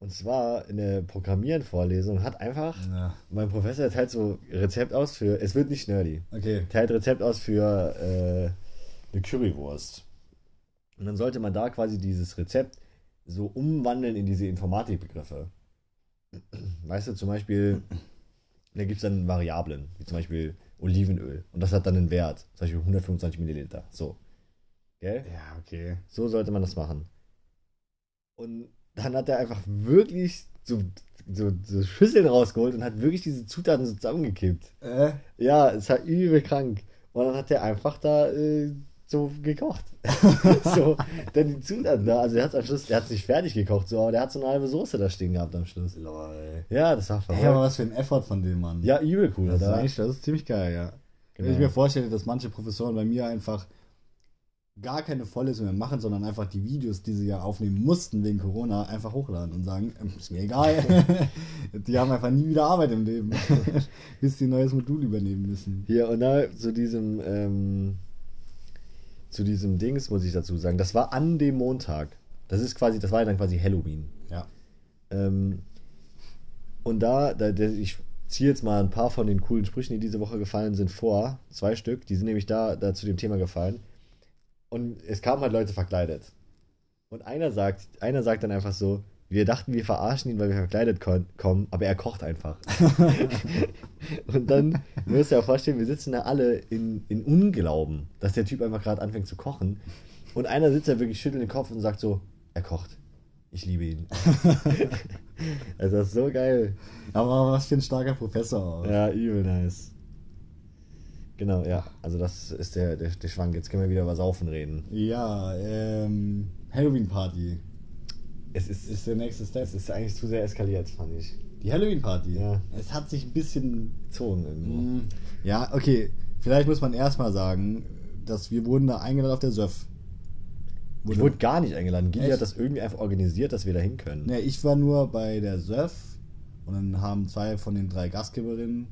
Und zwar in der Programmieren-Vorlesung hat einfach Ja, mein Professor teilt so Rezept aus für, es wird nicht nerdy, okay. teilt Rezept aus für äh, eine Currywurst. Und dann sollte man da quasi dieses Rezept so umwandeln in diese Informatikbegriffe. Weißt du, zum Beispiel, da gibt es dann Variablen, wie zum Beispiel Olivenöl. Und das hat dann einen Wert, zum Beispiel 125 Milliliter. So. Gell? Ja, okay. So sollte man das machen. Und dann hat er einfach wirklich so, so, so Schüsseln rausgeholt und hat wirklich diese Zutaten so zusammengekippt. Äh, Ja, es war übel krank. Und dann hat er einfach da äh, so gekocht. so, dann die Zutaten da. Also er hat am Schluss, er hat nicht fertig gekocht, so, aber der hat so eine halbe Soße da stehen gehabt am Schluss. lol. Ja, das war Ey, aber verrückt. was für ein Effort von dem Mann. Ja, übel cool, das ist, oder? eigentlich, das ist ziemlich geil, ja. Wenn Genau. ich mir vorstelle, dass manche Professoren bei mir einfach gar keine Vorlesung mehr machen, sondern einfach die Videos, die sie ja aufnehmen mussten wegen Corona, einfach hochladen und sagen, ähm, ist mir egal. die haben einfach nie wieder Arbeit im Leben, bis die ein neues Modul übernehmen müssen. Hier, und da zu diesem, ähm, zu diesem Dings muss ich dazu sagen, das war an dem Montag. Das ist quasi, das war ja dann quasi Halloween. Ja. Ähm, und da, da ich ziehe jetzt mal ein paar von den coolen Sprüchen, die diese Woche gefallen sind, vor. Zwei Stück, die sind nämlich da, da zu dem Thema gefallen. Und es kamen halt Leute verkleidet. Und einer sagt, einer sagt dann einfach so, wir dachten, wir verarschen ihn, weil wir verkleidet kommen, aber er kocht einfach. und dann müsst ihr euch vorstellen, wir sitzen da alle in, in Unglauben, dass der Typ einfach gerade anfängt zu kochen. Und einer sitzt da wirklich schüttelt den Kopf und sagt so, er kocht. Ich liebe ihn. also das ist so geil. Aber was für ein starker Professor auch. Ja, übel nice. Genau, ja. Also das ist der, der, der Schwank. Jetzt können wir wieder über Saufen reden. Ja, ähm, Halloween-Party Es ist, ist der nächste Step. es ist eigentlich zu sehr eskaliert, fand ich. Die Halloween-Party. Ja. Es hat sich ein bisschen Gezogen irgendwo. Mm, Ja, okay. Vielleicht muss man erstmal sagen, dass wir wurden da eingeladen auf der SÖF. Ich wurde gar nicht eingeladen. Gili Echt? hat das irgendwie einfach organisiert, dass wir da hin können. Ne, ich war nur bei der SÖF und dann haben zwei von den drei Gastgeberinnen,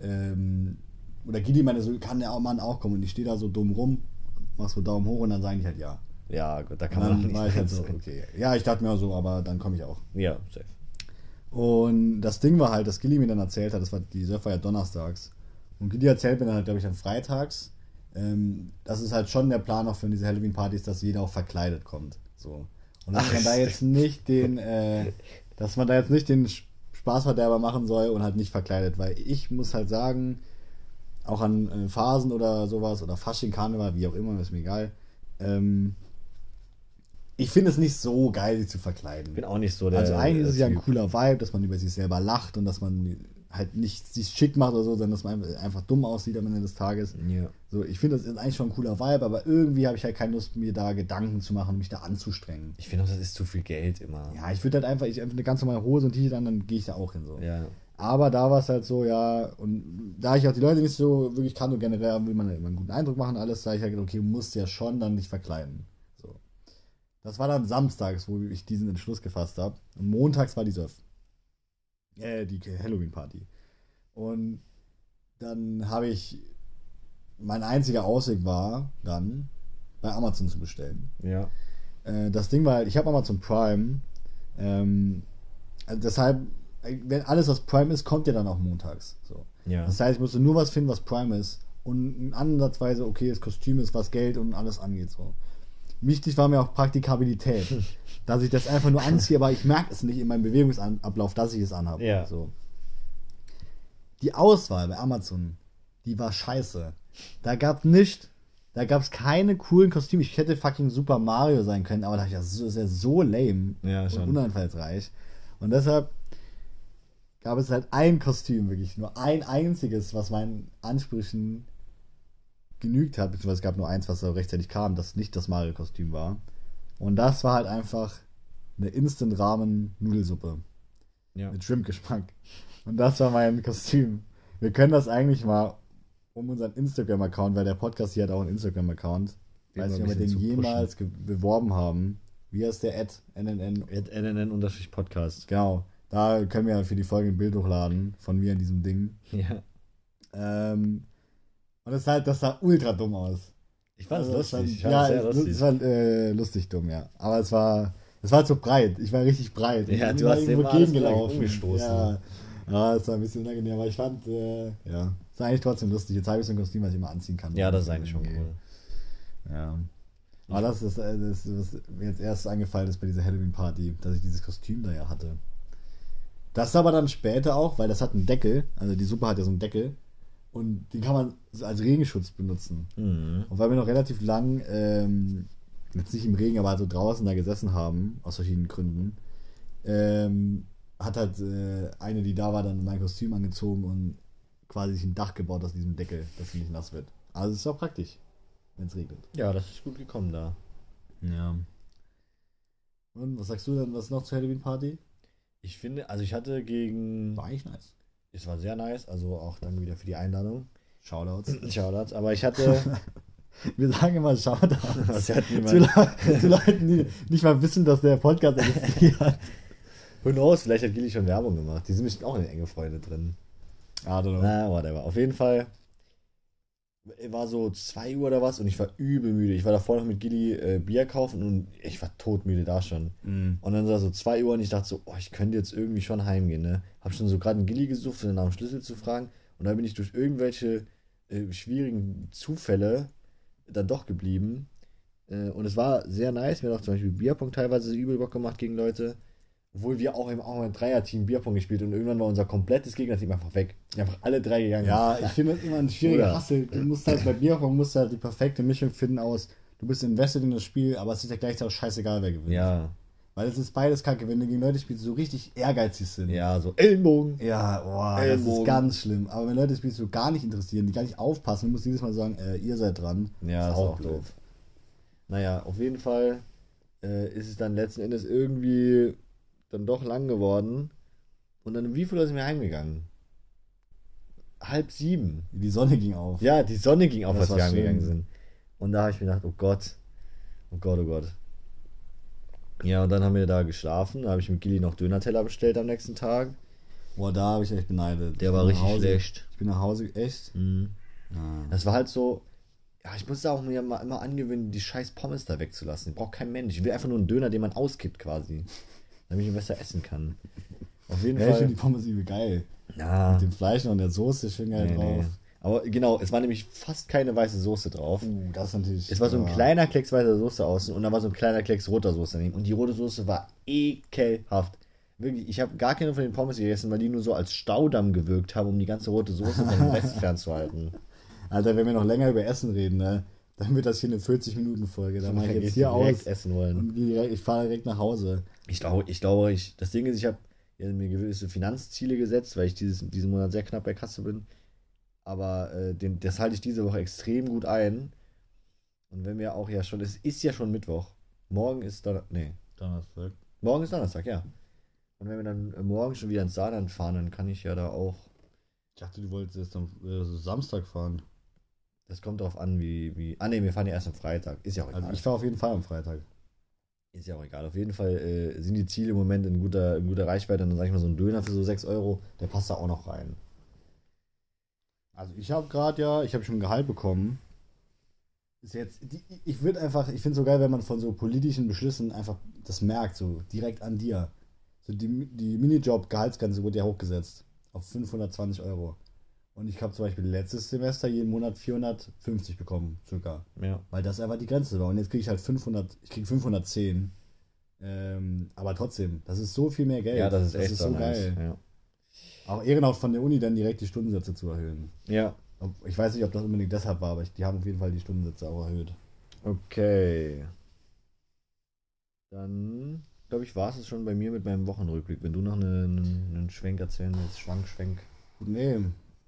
ähm, oder Gili meinte so, kann der Mann auch kommen? Und ich stehe da so dumm rum, mach so Daumen hoch und dann sagen die halt ja. Ja, gut, da kann man nicht war ich halt so, okay. Ja, ich dachte mir auch so, aber dann komme ich auch. Ja, safe. Und das Ding war halt, dass Gilly mir dann erzählt hat, das war, die Surf war ja donnerstags. Und Gilly erzählt mir dann halt, glaube ich, dann freitags, ähm, das ist halt schon der Plan auch für diese Halloween-Partys, dass jeder auch verkleidet kommt. So. Und dass Ach, man da jetzt nicht den, äh, dass man da jetzt nicht den Spaßverderber machen soll und halt nicht verkleidet, weil ich muss halt sagen, auch an äh, Phasen oder sowas oder Fasching, Karneval, wie auch immer, ist mir egal, ähm, ich finde es nicht so geil, sich zu verkleiden. Ich bin auch nicht so der. Also eigentlich ist es ja ein cooler Vibe, dass man über sich selber lacht und dass man halt nicht sich schick macht oder so, sondern dass man einfach dumm aussieht am Ende des Tages. Ja. So, ich finde, das ist eigentlich schon ein cooler Vibe, aber irgendwie habe ich halt keine Lust, mir da Gedanken zu machen, mich da anzustrengen. Ich finde auch, das ist zu viel Geld immer. Ja, ich würde halt einfach, ich einfach eine ganz normale Hose und T-Shirt an, dann gehe ich da auch hin so. Ja. Aber da war es halt so, ja, und da ich auch die Leute nicht so wirklich kann und generell will man ja immer einen guten Eindruck machen, alles, da ich halt, okay, musst ja schon dann nicht verkleiden. So. Das war dann samstags, wo ich diesen Entschluss gefasst habe. Und montags war die Surf. Äh, die Halloween-Party. Und dann habe ich, mein einziger Ausweg war dann, bei Amazon zu bestellen. Ja. Äh, das Ding war halt, ich habe Amazon Prime. Ähm, also deshalb, wenn alles, was Prime ist, kommt ja dann auch montags. So. Ja. Das heißt, ich musste nur was finden, was Prime ist. Und ansatzweise okayes Kostüm ist, was Geld und alles angeht. So. Wichtig war mir auch Praktikabilität. dass ich das einfach nur anziehe, aber ich merke es nicht in meinem Bewegungsablauf, dass ich es anhabe. Ja. So. Die Auswahl bei Amazon, die war scheiße. Da gab nicht, da gab es keine coolen Kostüme. Ich hätte fucking Super Mario sein können, aber das ist ja so lame Ja, schon. und uneinfallsreich. Und deshalb gab es halt ein Kostüm, wirklich nur ein einziges, was meinen Ansprüchen genügt hat, beziehungsweise es gab nur eins, was so rechtzeitig kam, das nicht das Mario-Kostüm war. Und das war halt einfach eine Instant-Ramen-Nudelsuppe Ja. mit Shrimp-Geschmack. Und das war mein Kostüm. Wir können das eigentlich mal um unseren Instagram-Account, weil der Podcast hier hat auch einen Instagram-Account. Weiß nicht, ob wir den jemals beworben haben. Wie heißt der Ad? NNN. NNN-Podcast. Genau. Da können wir für die Folge ein Bild hochladen von mir in diesem Ding. Ja. Ähm, und das, halt, das sah ultra dumm aus. Ich fand es Also, lustig. fand- Ich fand ja, es es, lustig. es war äh, lustig dumm, ja. Aber es war, es war zu breit. Ich war richtig breit. Ja, du hast irgendwo alles gegengelaufen. umgestoßen. Ja. ja, es war ein bisschen unangenehm, aber ich fand, äh, ja, es war eigentlich trotzdem lustig. Jetzt habe ich so ein Kostüm, was ich immer anziehen kann. ja, das ist eigentlich schon cool. Ja. Aber das ist äh, das, was mir jetzt erst eingefallen ist bei dieser Halloween-Party, dass ich dieses Kostüm da ja hatte. Das aber dann später auch, weil das hat einen Deckel, also die Suppe hat ja so einen Deckel und den kann man so als Regenschutz benutzen. Mhm. Und weil wir noch relativ lang, ähm, jetzt nicht im Regen, aber also draußen da gesessen haben, aus verschiedenen Gründen, ähm, hat halt äh, eine, die da war, dann mein Kostüm angezogen und quasi sich ein Dach gebaut aus diesem Deckel, dass sie nicht nass wird. Also es ist auch praktisch, wenn es regnet. Ja, das ist gut gekommen da. Ja. Und was sagst du denn, was noch zur Halloween-Party? Ich finde, also ich hatte gegen. War eigentlich nice. Es war sehr nice, also auch danke wieder für die Einladung. Shoutouts. Shoutouts. Aber ich hatte. Wir sagen immer Shoutouts. Zu. Le zu Leuten, die nicht mal wissen, dass der Podcast existiert. Who knows, vielleicht hat Gilly schon Werbung gemacht. Die sind bestimmt auch in enge Freunde drin. I don't know. Na, whatever. Auf jeden Fall war so 2 Uhr oder was und ich war übel müde. Ich war davor noch mit Gilly äh, Bier kaufen und ich war todmüde da schon. Mhm. Und dann war so 2 Uhr und ich dachte so, oh, ich könnte jetzt irgendwie schon heimgehen, ne? Hab schon so gerade einen Gilly gesucht, um nach dem Schlüssel zu fragen. Und dann bin ich durch irgendwelche äh, schwierigen Zufälle dann doch geblieben. Äh, und es war sehr nice. Mir hat auch zum Beispiel Bierpong teilweise übel Bock gemacht gegen Leute. Obwohl wir auch im, auch Dreier-Team Bierpong gespielt und irgendwann war unser komplettes Gegnerteam einfach weg. Einfach alle drei gegangen. Ja, ich finde das immer ein schwieriger Hassel. Du musst halt bei Bierpong musst du halt die perfekte Mischung finden aus, du bist invested in das Spiel, aber es ist ja gleichzeitig auch scheißegal, wer gewinnt. Ja, Weil es ist beides kacke, wenn du gegen Leute spielst, die so richtig ehrgeizig sind. ja, so Ellenbogen. Ja, boah, das Ellbogen. ist ganz schlimm. Aber wenn Leute spielst, die so gar nicht interessieren, die gar nicht aufpassen, du musst jedes Mal sagen, äh, ihr seid dran. Ja, ist auch doof. Naja, auf jeden Fall äh, ist es dann letzten Endes irgendwie dann doch lang geworden. Und dann, wie viel sind wir heimgegangen? Halb sieben. Die Sonne ging auf. Ja, die Sonne ging auf, Das als wir heimgegangen sind. Und da habe ich mir gedacht, oh Gott, oh Gott, oh Gott. Ja, und dann haben wir da geschlafen. Da habe ich mit Gilly noch Döner-Teller bestellt am nächsten Tag. Boah, da habe ich echt beneidet. Der Ich war richtig Hause, schlecht. Ich bin nach Hause, echt? Mhm. Ja. Das war halt so, ja, ich musste auch mir mal immer angewöhnen, die scheiß Pommes da wegzulassen. Die braucht kein Mensch. Ich will einfach nur einen Döner, den man auskippt quasi. Damit ich ihn besser essen kann. Auf jeden Ja, ich Fall. finde die Pommes übel geil. Ja, Mit dem Fleisch und der Soße schön geil nee, drauf. nee. Aber genau, es war nämlich fast keine weiße Soße drauf. Uh, das ist natürlich. Es war so ein ja. kleiner Klecks weißer Soße außen und da war so ein kleiner Klecks roter Soße daneben. Und die rote Soße war ekelhaft. Wirklich, ich habe gar keine von den Pommes gegessen, weil die nur so als Staudamm gewirkt haben, um die ganze rote Soße von dem Rest fernzuhalten. Alter, wenn wir noch länger über Essen reden, ne, dann wird das hier eine 40-Minuten-Folge. Dann mache ich Dann jetzt hier aus essen wollen. und direkt, ich fahre direkt nach Hause. Ich glaube, ich glaube, ich, das Ding ist, ich habe mir gewisse Finanzziele gesetzt, weil ich dieses, diesen Monat sehr knapp bei Kasse bin. Aber äh, den, das halte ich diese Woche extrem gut ein. Und wenn wir auch ja schon, es ist ja schon Mittwoch. Morgen ist Donnerstag, nee, Donnerstag. morgen ist Donnerstag, ja. Und wenn wir dann äh, morgen schon wieder ins Saarland fahren, dann kann ich ja da auch, Ich dachte, du wolltest jetzt am äh, Samstag fahren. das kommt darauf an, wie, wie, ah nee, wir fahren ja erst am Freitag. Ist ja auch egal. Also ich fahre auf jeden Fall am Freitag. Ist ja auch egal. Auf jeden Fall äh, sind die Ziele im Moment in guter, in guter Reichweite. Und dann sage ich mal, so ein Döner für so 6 Euro, der passt da auch noch rein. Also ich habe gerade ja, ich habe schon Gehalt bekommen. Ist jetzt, die, ich würde einfach, ich finde es so geil, wenn man von so politischen Beschlüssen einfach das merkt, so direkt an dir. So die, die Minijob-Gehaltsgrenze wurde ja hochgesetzt auf 520 Euro. Und ich habe zum Beispiel letztes Semester jeden Monat 450 bekommen, circa. Ja. Weil das einfach die Grenze war. Und jetzt kriege ich halt 500, ich kriege 510. Ähm, aber trotzdem, das ist so viel mehr Geld. Ja, das ist echt so nice. geil. Ja. Auch ehrenhaft von der Uni dann direkt die Stundensätze zu erhöhen. ja. Ich weiß nicht, ob das unbedingt deshalb war, aber ich, die haben auf jeden Fall die Stundensätze auch erhöht. Okay. Dann, glaube ich, war es schon bei mir mit meinem Wochenrückblick. Wenn du noch einen, einen Schwenk erzählen willst, Schwank, Schwenk. Nee,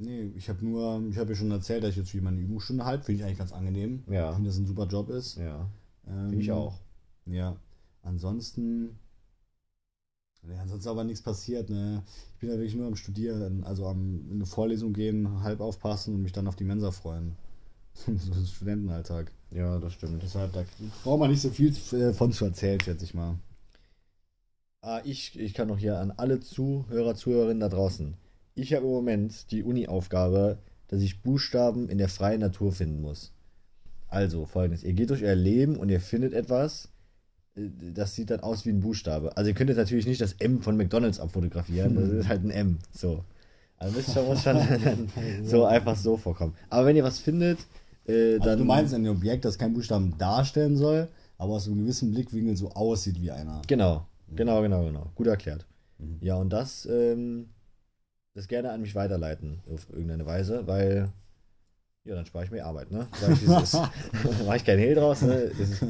nee, ich habe nur, ich habe ja schon erzählt, dass ich jetzt wie meine Übungsstunde halt, finde ich eigentlich ganz angenehm. Ja. Ich finde, das ein super Job ist. Ja, Ähm, finde ich auch. Ja. Ansonsten. Ja, ansonsten aber nichts passiert, ne? Ich bin ja wirklich nur am Studieren, also am in eine Vorlesung gehen, halb aufpassen und mich dann auf die Mensa freuen. so ist Studentenalltag. Ja, das stimmt. Deshalb, da braucht man nicht so viel äh, von zu erzählen, schätze ich mal. Ah, ich, ich kann noch hier an alle Zuhörer, Zuhörerinnen da draußen. Ich habe im Moment die Uni-Aufgabe, dass ich Buchstaben in der freien Natur finden muss. Also folgendes: Ihr geht durch euer Leben und ihr findet etwas, äh, das sieht dann aus wie ein Buchstabe. Also ihr könnt jetzt natürlich nicht das M von McDonalds abfotografieren, das ist halt ein M. So. Also müsst schon, muss schon so einfach so vorkommen. Aber wenn ihr was findet, äh, dann. Also du meinst ein Objekt, das kein Buchstaben darstellen soll, aber aus einem gewissen Blickwinkel so aussieht wie einer. Genau, genau, genau, genau. Gut erklärt. Mhm. Ja, und das, ähm, das gerne an mich weiterleiten auf irgendeine Weise, weil, ja, dann spare ich mir Arbeit, ne? Sag ich, wie es ist. Mach ich kein Hehl draus, ne? Ist,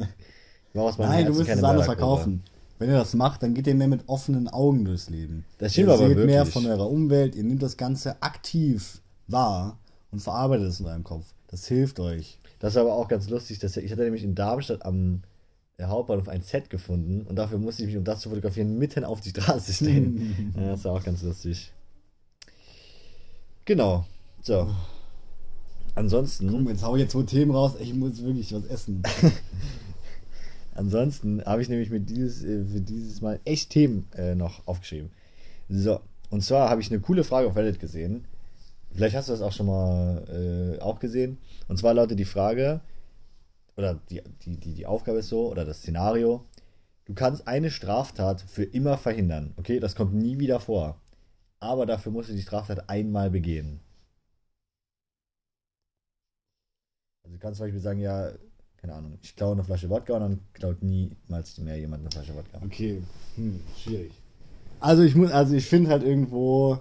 Nein, du musst es anders verkaufen. Wenn ihr das macht, dann geht ihr mehr mit offenen Augen durchs Leben. Das stimmt ihr aber seht mehr wirklich. von eurer Umwelt, ihr nehmt das Ganze aktiv wahr und verarbeitet es in eurem Kopf. Das hilft euch. Das ist aber auch ganz lustig, dass ich hatte nämlich in Darmstadt am äh, Hauptbahnhof ein Set gefunden und dafür musste ich mich, um das zu fotografieren, mitten auf die Straße stellen. ja, das war auch ganz lustig. Genau. So. Ansonsten. Komm, jetzt hau ich jetzt zwei Themen raus. Ich muss wirklich was essen. Ansonsten habe ich nämlich mit dieses, äh, für dieses Mal echt Themen äh, noch aufgeschrieben. So, und zwar habe ich eine coole Frage auf Reddit gesehen. Vielleicht hast du das auch schon mal äh, auch gesehen. Und zwar lautet die Frage, oder die, die, die, die Aufgabe ist so, oder das Szenario, du kannst eine Straftat für immer verhindern. Okay, das kommt nie wieder vor. Aber dafür musst du die Straftat einmal begehen. Also du kannst zum Beispiel sagen, ja, keine Ahnung, ich klaue eine Flasche Wodka und dann klaut niemals mehr jemand eine Flasche Wodka. Okay, hm, schwierig. Also ich muss, also ich finde halt irgendwo,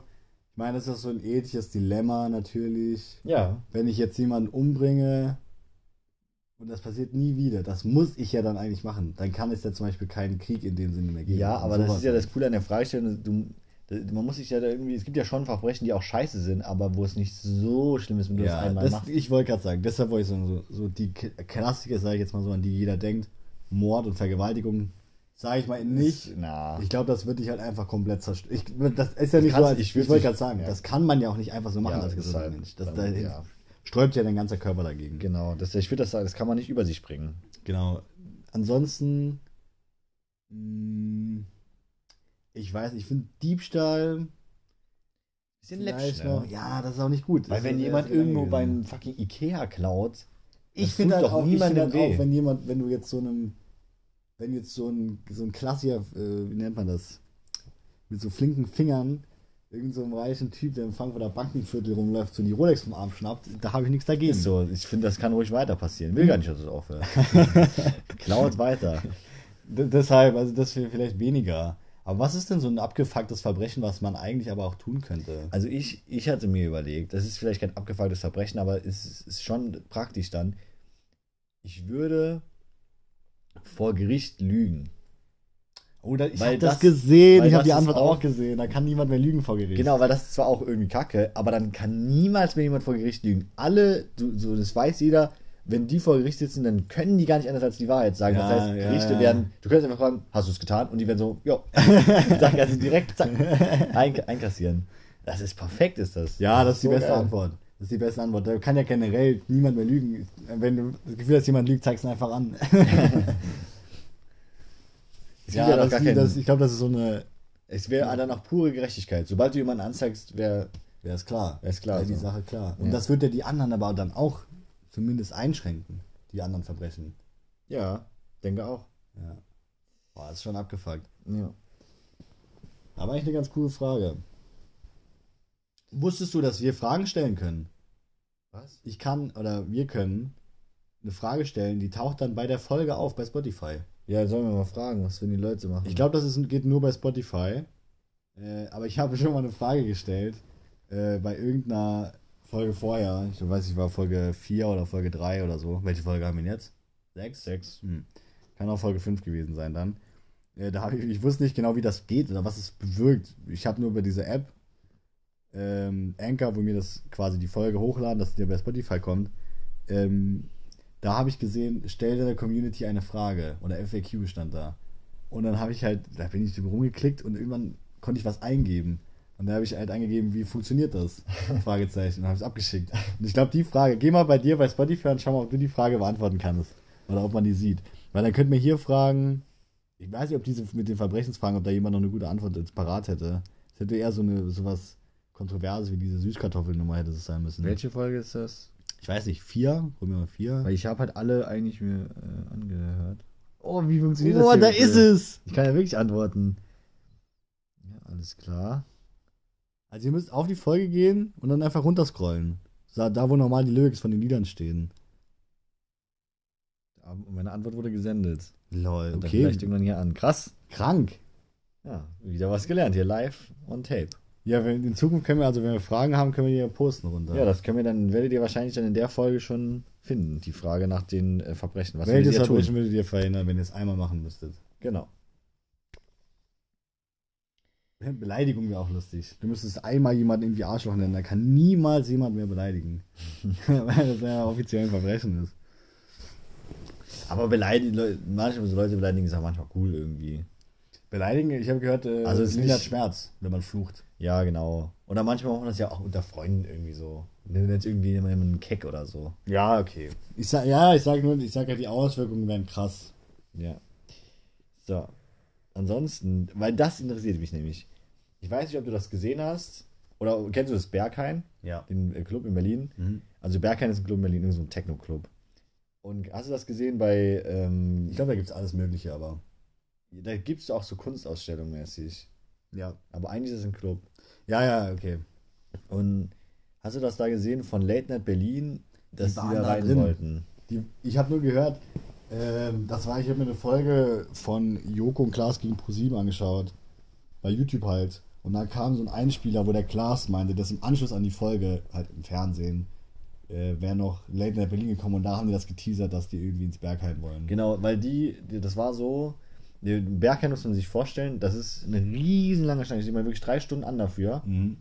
ich meine, das ist so ein ethisches Dilemma natürlich. Ja. Wenn ich jetzt jemanden umbringe und das passiert nie wieder, das muss ich ja dann eigentlich machen. Dann kann es ja zum Beispiel keinen Krieg in dem Sinne mehr geben. Ja, aber das ist ja halt. das Coole an der Fragestellung. Du, man muss sich ja da irgendwie, es gibt ja schon Verbrechen, die auch scheiße sind, aber wo es nicht so schlimm ist, wenn du das Ja, einmal das, machst. ich wollte gerade sagen, deshalb wollte ich sagen, so, so die Klassiker, sage ich jetzt mal so, an die jeder denkt, Mord und Vergewaltigung, sage ich mal nicht. Na. Ich glaube, das wird dich halt einfach komplett zerstören. Ich, das ist ja nicht so, als, ich ich, wollte gerade sagen, ja. das kann man ja auch nicht einfach so machen Ja, als das ist gesunder halt Mensch. Das, da ja. sträubt ja dein ganzer Körper dagegen. Genau, das, ich würde das sagen, das kann man nicht über sich bringen. Genau. Ansonsten, mh, ich weiß nicht, ich finde Diebstahl Bisschen läppsch, ne? ja, das ist auch nicht gut. Weil Das wenn ist jemand irgendwo beim fucking Ikea klaut, Ich finde halt doch auch, ich niemandem find halt weh. auch, wenn jemand, wenn du jetzt so einem, wenn jetzt so ein, so ein Klassiker, äh, wie nennt man das, mit so flinken Fingern, irgend so einem reichen Typ, der im Frankfurter Bankenviertel rumläuft, so die Rolex vom Arm schnappt, da habe ich nichts dagegen. ist so, ich finde, das kann ruhig weiter passieren. Will gar nicht, dass es aufhört. Klaut weiter. D deshalb, also das wäre vielleicht weniger. Aber was ist denn so ein abgefucktes Verbrechen, was man eigentlich aber auch tun könnte? Also ich, ich hatte mir überlegt, das ist vielleicht kein abgefucktes Verbrechen, aber es ist, ist schon praktisch dann. Ich würde vor Gericht lügen. Oder ich Weil habe das, das- gesehen, ich habe die Antwort auch auch- gesehen, da kann niemand mehr lügen vor Gericht. Genau, weil das ist zwar auch irgendwie kacke, aber dann kann niemals mehr jemand vor Gericht lügen. Alle, du, so, das weiß jeder, wenn die vor Gericht sitzen, dann können die gar nicht anders als die Wahrheit sagen. Ja, das heißt, Gerichte ja. werden, du könntest einfach fragen, hast du es getan? Und die werden so, jo. Sagen also direkt, zack, ein, einkassieren. Das ist perfekt, ist das. Ja, das ist die so beste geil. Antwort. Das ist die beste Antwort. Da kann ja generell niemand mehr lügen. Wenn du das Gefühl hast, jemand lügt, zeig's ihn einfach an. Es ja, ja das, das, ich glaube, das ist so eine. es wäre dann auch pure Gerechtigkeit. Sobald du jemanden anzeigst, wäre Ja, ist klar. Ja, ist klar, die so. Sache klar. Und das wird ja die anderen aber dann auch zumindest einschränken. Die anderen Verbrechen. ja, denke auch. Ja. Boah, ist schon abgefuckt. Ja. Aber eigentlich eine ganz coole Frage. Wusstest du, dass wir Fragen stellen können? Was? Ich kann oder wir können eine Frage stellen, die taucht dann bei der Folge auf bei Spotify. Ja, sollen wir mal fragen, was würden die Leute machen? Ich glaube, das ist, geht nur bei Spotify. Äh, aber ich habe schon mal eine Frage gestellt äh, bei irgendeiner Folge vorher. Ich weiß nicht, war Folge 4 oder Folge 3 oder so. Welche Folge haben wir denn jetzt? 6? 6. Hm. Kann auch Folge 5 gewesen sein dann. Äh, da ich, ich wusste nicht genau, wie das geht oder was es bewirkt. Ich habe nur über diese App ähm, Anchor, wo mir das quasi die Folge hochladen, dass die bei Spotify kommt. Ähm, da habe ich gesehen, stell der Community eine Frage oder FAQ stand da. Und dann habe ich halt, da bin ich rumgeklickt und irgendwann konnte ich was eingeben. Und da habe ich halt eingegeben, wie funktioniert das? Fragezeichen. Und habe es abgeschickt. Und ich glaube, die Frage, geh mal bei dir bei Spotify und schau mal, ob du die Frage beantworten kannst. Oder ob man die sieht. Weil dann könnt mir hier fragen, ich weiß nicht, ob diese mit den Verbrechensfragen, ob da jemand noch eine gute Antwort jetzt parat hätte. Es hätte eher so eine sowas Kontroverses wie diese Süßkartoffelnummer hätte es sein müssen. Welche Folge ist das? Ich weiß nicht, vier? Holen wir mal vier. Weil ich habe halt alle eigentlich mir äh, angehört. Oh, wie funktioniert Oh, das? da hier ist bitte? es! Ich kann ja wirklich antworten. Ja, alles klar. Also ihr müsst auf die Folge gehen und dann einfach runterscrollen. Da, da wo normal die Lyrics von den Liedern stehen. Meine Antwort wurde gesendet. Lol, Und dann okay. vielleicht irgendwann hier an. Krass. Krank. Ja, wieder was gelernt. Hier live on tape. Ja, wenn, in Zukunft können wir, also wenn wir Fragen haben, können wir die ja posten runter. Ja, das können wir dann, werdet ihr wahrscheinlich dann in der Folge schon finden. Die Frage nach den äh, Verbrechen. Was Welches Verbrechen würdet ihr verhindern, wenn ihr es einmal machen müsstet? Genau. Beleidigung wäre auch lustig. Du müsstest einmal jemanden irgendwie Arschloch nennen, da kann niemals jemand mehr beleidigen. Weil das ja offiziell ein Verbrechen ist. Aber beleidigen, Leute, manchmal so Leute beleidigen ist auch manchmal cool irgendwie. Beleidigen, ich habe gehört, äh, Also es ist lindert nicht- Schmerz, wenn man flucht. Ja, genau. Oder manchmal macht man das ja auch unter Freunden irgendwie so. Wenn jetzt irgendwie jemand einen Keck oder so. Ja, okay. Ich sag, ja, ich sage nur, ich sage ja, die Auswirkungen wären krass. Ja. So. Ansonsten, weil das interessiert mich nämlich. Ich weiß nicht, ob du das gesehen hast. Oder kennst du das Berghain? Ja. Den äh, Club in Berlin? Mhm. Also Berghain ist ein Club in Berlin, irgend so ein Techno-Club. Und hast du das gesehen bei, ähm, Ich glaube, da gibt es alles Mögliche, aber. da gibt es auch so Kunstausstellungen mäßig. Ja. Aber eigentlich ist es ein Club. Ja, ja, okay. Und hast du das da gesehen von Late Night Berlin, dass Die die, da rein drin. wollten? Die, ich habe nur gehört, ähm, das war, ich habe mir eine Folge von Joko und Klaas gegen ProSieben angeschaut. Bei YouTube halt. Und da kam so ein Einspieler, wo der Klaas meinte, dass im Anschluss an die Folge, halt im Fernsehen, äh, wäre noch Late Night Berlin gekommen und da haben die das geteasert, dass die irgendwie ins Bergheim wollen. Genau, weil die, das war so, den Berghain muss man sich vorstellen, das ist eine riesen lange Schlange, steht man wirklich drei Stunden an dafür. Mhm.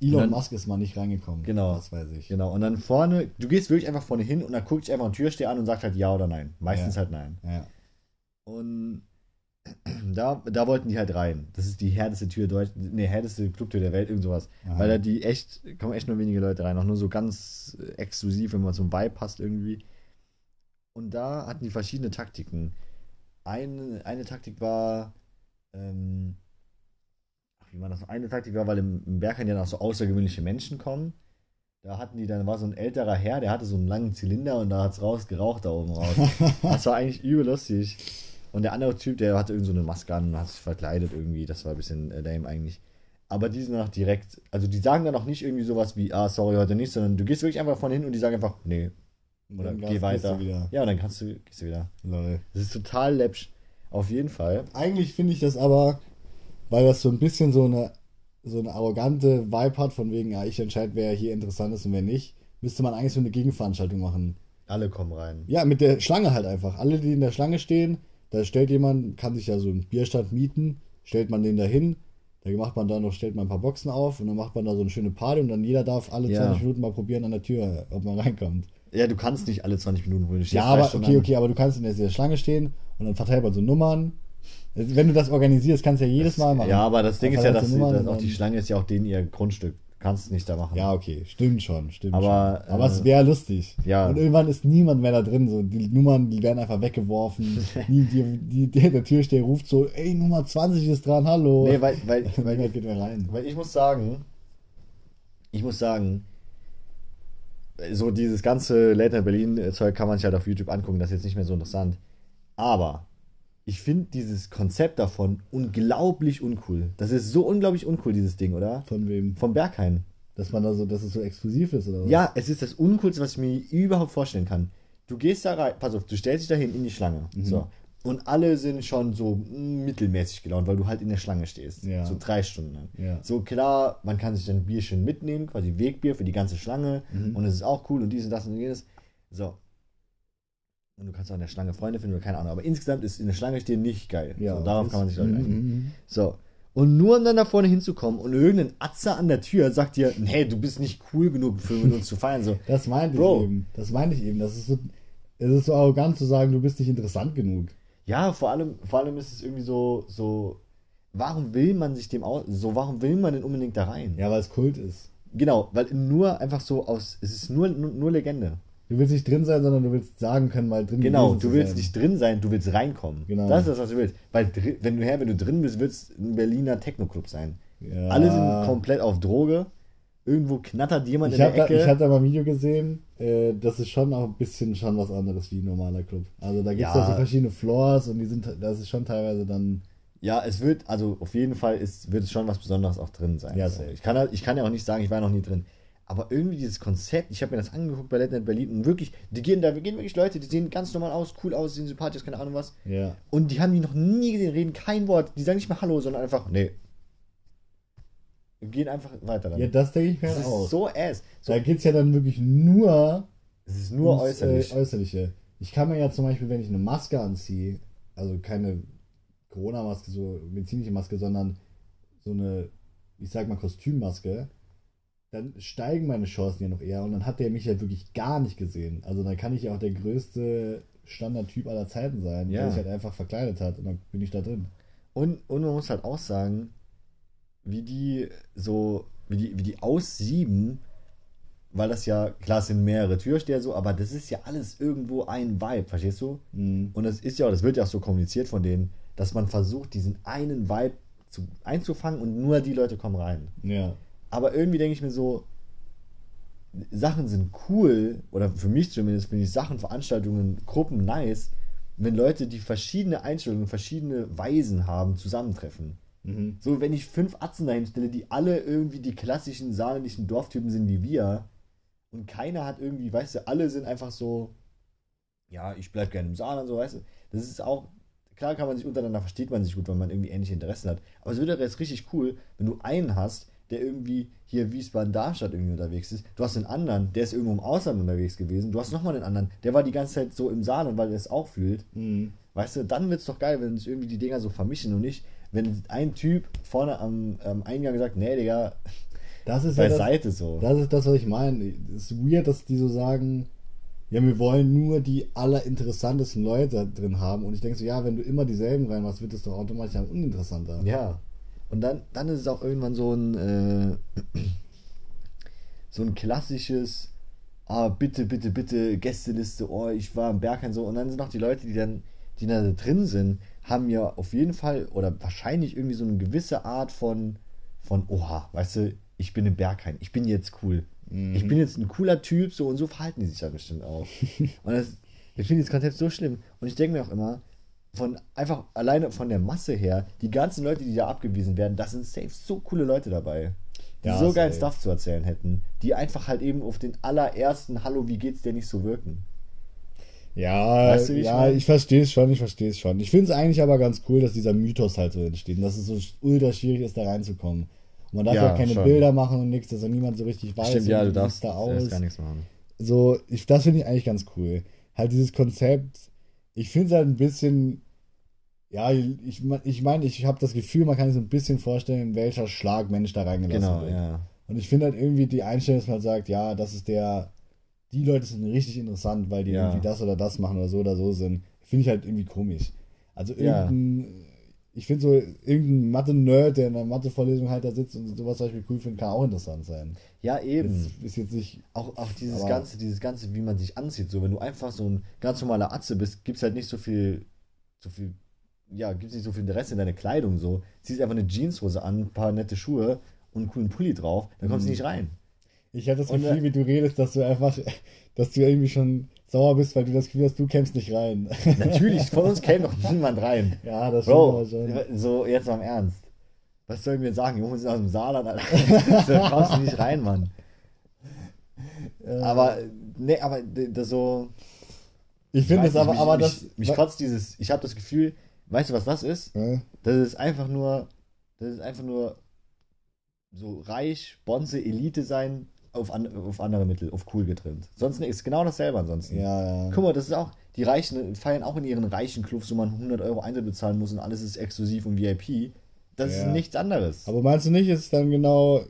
Elon dann- Musk ist mal nicht reingekommen. Genau. Das weiß ich. Genau, und dann vorne, du gehst wirklich einfach vorne hin und dann guckt dich einfach ein Türsteher an und sagt halt ja oder nein. Meistens Ja. halt nein. Ja. Und da, da wollten die halt rein. Das ist die härteste Tür Deutsch, nee, härteste Clubtür der Welt, irgend sowas. Aha. Weil da die echt, kommen echt nur wenige Leute rein, auch nur so ganz exklusiv, wenn man zum beipasst irgendwie. Und da hatten die verschiedene Taktiken. Eine, eine Taktik war, ähm, ach, wie war das? Eine Taktik war, weil im, im Berghain ja noch so außergewöhnliche Menschen kommen. Da hatten die, dann war so ein älterer Herr, der hatte so einen langen Zylinder und da hat's raus geraucht da oben raus. das war eigentlich übel lustig. Und der andere Typ, der hatte irgend so eine Maske an und hat sich verkleidet irgendwie. Das war ein bisschen äh, lame eigentlich. Aber die sind dann auch direkt, also die sagen dann auch nicht irgendwie sowas wie, ah, sorry, heute nicht, sondern du gehst wirklich einfach von hin und die sagen einfach, nee. Oder dann geh weiter. du wieder. Ja, und dann kannst du, gehst du wieder. Lol. Das ist total läppsch. Auf jeden Fall. Eigentlich finde ich das aber, weil das so ein bisschen so eine, so eine arrogante Vibe hat, von wegen, ja, ich entscheide, wer hier interessant ist und wer nicht, müsste man eigentlich so eine Gegenveranstaltung machen. Alle kommen rein. Ja, mit der Schlange halt einfach. Alle, die in der Schlange stehen, da stellt jemand, kann sich ja so einen Bierstand mieten, stellt man den da hin, da macht man da noch, stellt man ein paar Boxen auf und dann macht man da so eine schöne Party und dann jeder darf alle Ja. 20 Minuten mal probieren an der Tür, ob man reinkommt. Ja, du kannst nicht alle 20 Minuten, wo du stehst. Ja, aber okay, lang. okay, aber du kannst in der Schlange stehen und dann verteilt man so Nummern. Wenn du das organisierst, kannst du ja jedes Mal machen. Ja, aber das Ding ist ja, dass, Nummern dass auch die Schlange ist ja auch denen ihr Grundstück. Du kannst es nicht da machen. Ja, okay, stimmt schon, stimmt Aber, schon. Aber äh, es wäre lustig. ja. Und irgendwann ist niemand mehr da drin. So. Die Nummern, die werden einfach weggeworfen. die, die, die, der Türsteher ruft so, ey, Nummer 20 ist dran, hallo. Nee, weil, weil, weil niemand geht mehr rein. weil ich muss sagen, ich muss sagen, so dieses ganze Late Night Berlin-Zeug kann man sich halt auf YouTube angucken, das ist jetzt nicht mehr so interessant. Aber ich finde dieses Konzept davon unglaublich uncool. Das ist so unglaublich uncool, dieses Ding, oder? Von wem? Vom Berghain. Dass man da so, dass es so exklusiv ist oder was? Ja, es ist das Uncoolste, was ich mir überhaupt vorstellen kann. Du gehst da rein, pass auf, du stellst dich dahin in die Schlange. Mhm. So. Und alle sind schon so mm, mittelmäßig gelaunt, weil du halt in der Schlange stehst. Ja. So drei Stunden lang. Ja. So klar, man kann sich dann ein Bierchen mitnehmen, quasi Wegbier für die ganze Schlange. Mhm. Und es ist auch cool und dies und das und jenes. So. Und du kannst auch in der Schlange Freunde finden oder keine Ahnung. Aber insgesamt ist in der Schlange stehen nicht geil. Ja, so, darauf kann man sich Leute Mhm, einigen. mhm. So. Und nur um dann da vorne hinzukommen und irgendein Atzer an der Tür sagt dir, nee, du bist nicht cool genug für mit uns zu feiern. So, Das meinte Bro. ich eben. Das meinte ich eben. Das ist so, es ist so arrogant zu sagen, du bist nicht interessant genug. ja, vor allem, vor allem ist es irgendwie so, so, warum will man sich dem aus, so, warum will man denn unbedingt da rein? Ja, weil es Kult ist. Genau, weil nur einfach so aus, es ist nur, nur, nur Legende. Du willst nicht drin sein, sondern du willst sagen können, mal drin Genau, du willst sein. nicht drin sein, du willst reinkommen. Genau. Das ist das, was du willst. Weil wenn du her, wenn du drin bist, wird es ein Berliner Techno-Club sein. Ja. Alle sind komplett auf Droge. Irgendwo knattert jemand Ich in der da, Ecke. ich hab da mal ein Video gesehen, äh, das ist schon auch ein bisschen schon was anderes wie ein normaler Club. Also da gibt es Ja. so verschiedene Floors und die sind, das ist schon teilweise dann, ja, es wird, also auf jeden Fall ist, wird es schon was Besonderes auch drin sein. Ja, so. ich, kann, ja- ich kann ja auch nicht sagen, ich war noch nie drin. Aber irgendwie dieses Konzept, ich habe mir das angeguckt bei Late Night Berlin und wirklich, die gehen da, wir gehen wirklich Leute, die sehen ganz normal aus, cool aus, sehen sympathisch, keine Ahnung was. ja. Und die haben die noch nie gesehen, reden kein Wort, die sagen nicht mal Hallo, sondern einfach, nee. Gehen einfach weiter dann. Ja, das denke ich mir das halt ist auch. so ass. So, Da geht es ja dann wirklich nur es ist nur ums, äußerlich. Äh, äußerliche. Ich kann mir ja zum Beispiel, wenn ich eine Maske anziehe, also keine Corona-Maske, so medizinische Maske, sondern so eine, ich sag mal, Kostümmaske, dann steigen meine Chancen ja noch eher und dann hat der mich ja wirklich gar nicht gesehen. Also dann kann ich ja auch der größte Standardtyp aller Zeiten sein, Ja. der sich halt einfach verkleidet hat und dann bin ich da drin. Und, und man muss halt auch sagen, wie die so, wie die, wie die aussieben, weil das ja, klar, es sind mehrere Türsteher so, aber das ist ja alles irgendwo ein Vibe, verstehst du? Mhm. Und das ist ja, auch- das wird ja auch so kommuniziert von denen, dass man versucht, diesen einen Vibe zu, einzufangen und nur die Leute kommen rein. Ja. Aber irgendwie denke ich mir so, Sachen sind cool, oder für mich zumindest finde ich Sachen, Veranstaltungen, Gruppen nice, wenn Leute, die verschiedene Einstellungen, verschiedene Weisen haben, zusammentreffen. Mhm. So, wenn ich fünf Atzen dahin stelle, die alle irgendwie die klassischen saarländischen Dorftypen sind wie wir, und keiner hat irgendwie, weißt du, alle sind einfach so, ja, ich bleib gerne im Saarland, so, weißt du, das ist auch, klar kann man sich untereinander, versteht man sich gut, weil man irgendwie ähnliche Interessen hat, aber es wäre jetzt richtig cool, wenn du einen hast, der irgendwie hier Wiesbaden-Darmstadt irgendwie unterwegs ist, du hast einen anderen, der ist irgendwo im Ausland unterwegs gewesen, du hast nochmal einen anderen, der war die ganze Zeit so im Saarland, weil er es auch fühlt, Mhm. Weißt du, dann wird's doch geil, wenn sich irgendwie die Dinger so vermischen und nicht, wenn ein Typ vorne am, am Eingang sagt, nee, Digga, Das ist ja das, beiseite so. Das ist das, was ich meine. Es ist weird, dass die so sagen, ja, wir wollen nur die allerinteressantesten Leute drin haben. Und ich denke so, ja, wenn du immer dieselben reinmachst, wird es doch automatisch dann uninteressanter. Ja. Und dann, dann ist es auch irgendwann so ein, äh, so ein klassisches, ah, bitte, bitte, bitte, Gästeliste, oh, ich war im Berghain so. Und dann sind auch die Leute, die dann, die da drin sind, haben ja auf jeden Fall oder wahrscheinlich irgendwie so eine gewisse Art von, von, oha, weißt du, ich bin im Berghain, ich bin jetzt cool. Ich bin jetzt ein cooler Typ, so und so verhalten die sich ja bestimmt auch. und das, ich finde das Konzept so schlimm. Und ich denke mir auch immer, von einfach alleine von der Masse her, die ganzen Leute, die da abgewiesen werden, das sind safe so coole Leute dabei, die Ja, so geilen safe. Stuff zu erzählen hätten, die einfach halt eben auf den allerersten Hallo, wie geht's dir nicht so wirken. Ja, Weißt du, ich ja, meine? ich verstehe es schon, ich verstehe es schon. Ich finde es eigentlich aber ganz cool, dass dieser Mythos halt so entsteht und dass es so ultra schwierig ist, da reinzukommen. Und man darf Ja, ja, keine schon. Bilder machen und nichts, dass auch niemand so richtig weiß, Stimmt, ja, du darfst da aus. gar nichts machen. so, ich, das finde ich eigentlich ganz cool. Halt dieses Konzept, ich finde es halt ein bisschen, ja, ich meine, ich, mein, ich habe das Gefühl, man kann sich so ein bisschen vorstellen, in welcher Schlag Mensch da reingelassen Genau, wird. ja. Und ich finde halt irgendwie die Einstellung, dass man sagt, ja, das ist der, die Leute sind richtig interessant, weil die Ja. irgendwie das oder das machen oder so oder so sind, finde ich halt irgendwie komisch. Also irgendein, ich finde so, irgendein Mathe-Nerd, der in einer Mathe-Vorlesung halt da sitzt und sowas zum Beispiel cool findet, kann auch interessant sein. Ja, eben. Jetzt, ist jetzt nicht, Auch, auch dieses ganze, dieses ganze, wie man sich anzieht, so wenn du einfach so ein ganz normaler Atze bist, gibt's halt nicht so viel, so viel, ja, gibt's nicht so viel Interesse in deine Kleidung so. Ziehst einfach eine Jeanshose an, ein paar nette Schuhe und einen coolen Pulli drauf, dann kommst du Mhm. nicht rein. Ich habe das Gefühl, äh, wie du redest, dass du einfach, dass du irgendwie schon sauer bist, weil du das Gefühl hast, du kämpfst nicht rein. Natürlich, von uns käme doch niemand rein. ja, das stimmt Bro, aber schon. so jetzt mal im Ernst. Was sollen wir sagen? Jungs sind aus dem Saarland, Alter. da kommst du nicht rein, Mann. Aber, nee, aber das so. Ich finde es aber, nicht, aber mich, das. Mich, mich kotzt dieses. Ich habe das Gefühl, weißt du, was das ist? Äh, Das ist einfach nur. Das ist einfach nur so reich, Bonze, Elite sein auf, an, auf andere Mittel, auf cool getrimmt. Sonst ist genau dasselbe ansonsten. ja, ja. Guck mal, das ist auch, die Reichen feiern auch in ihren reichen Clubs, wo man 100 Euro Eintritt bezahlen muss und alles ist exklusiv und VIP. Das Ja. ist nichts anderes. Aber meinst du nicht, ist es dann genau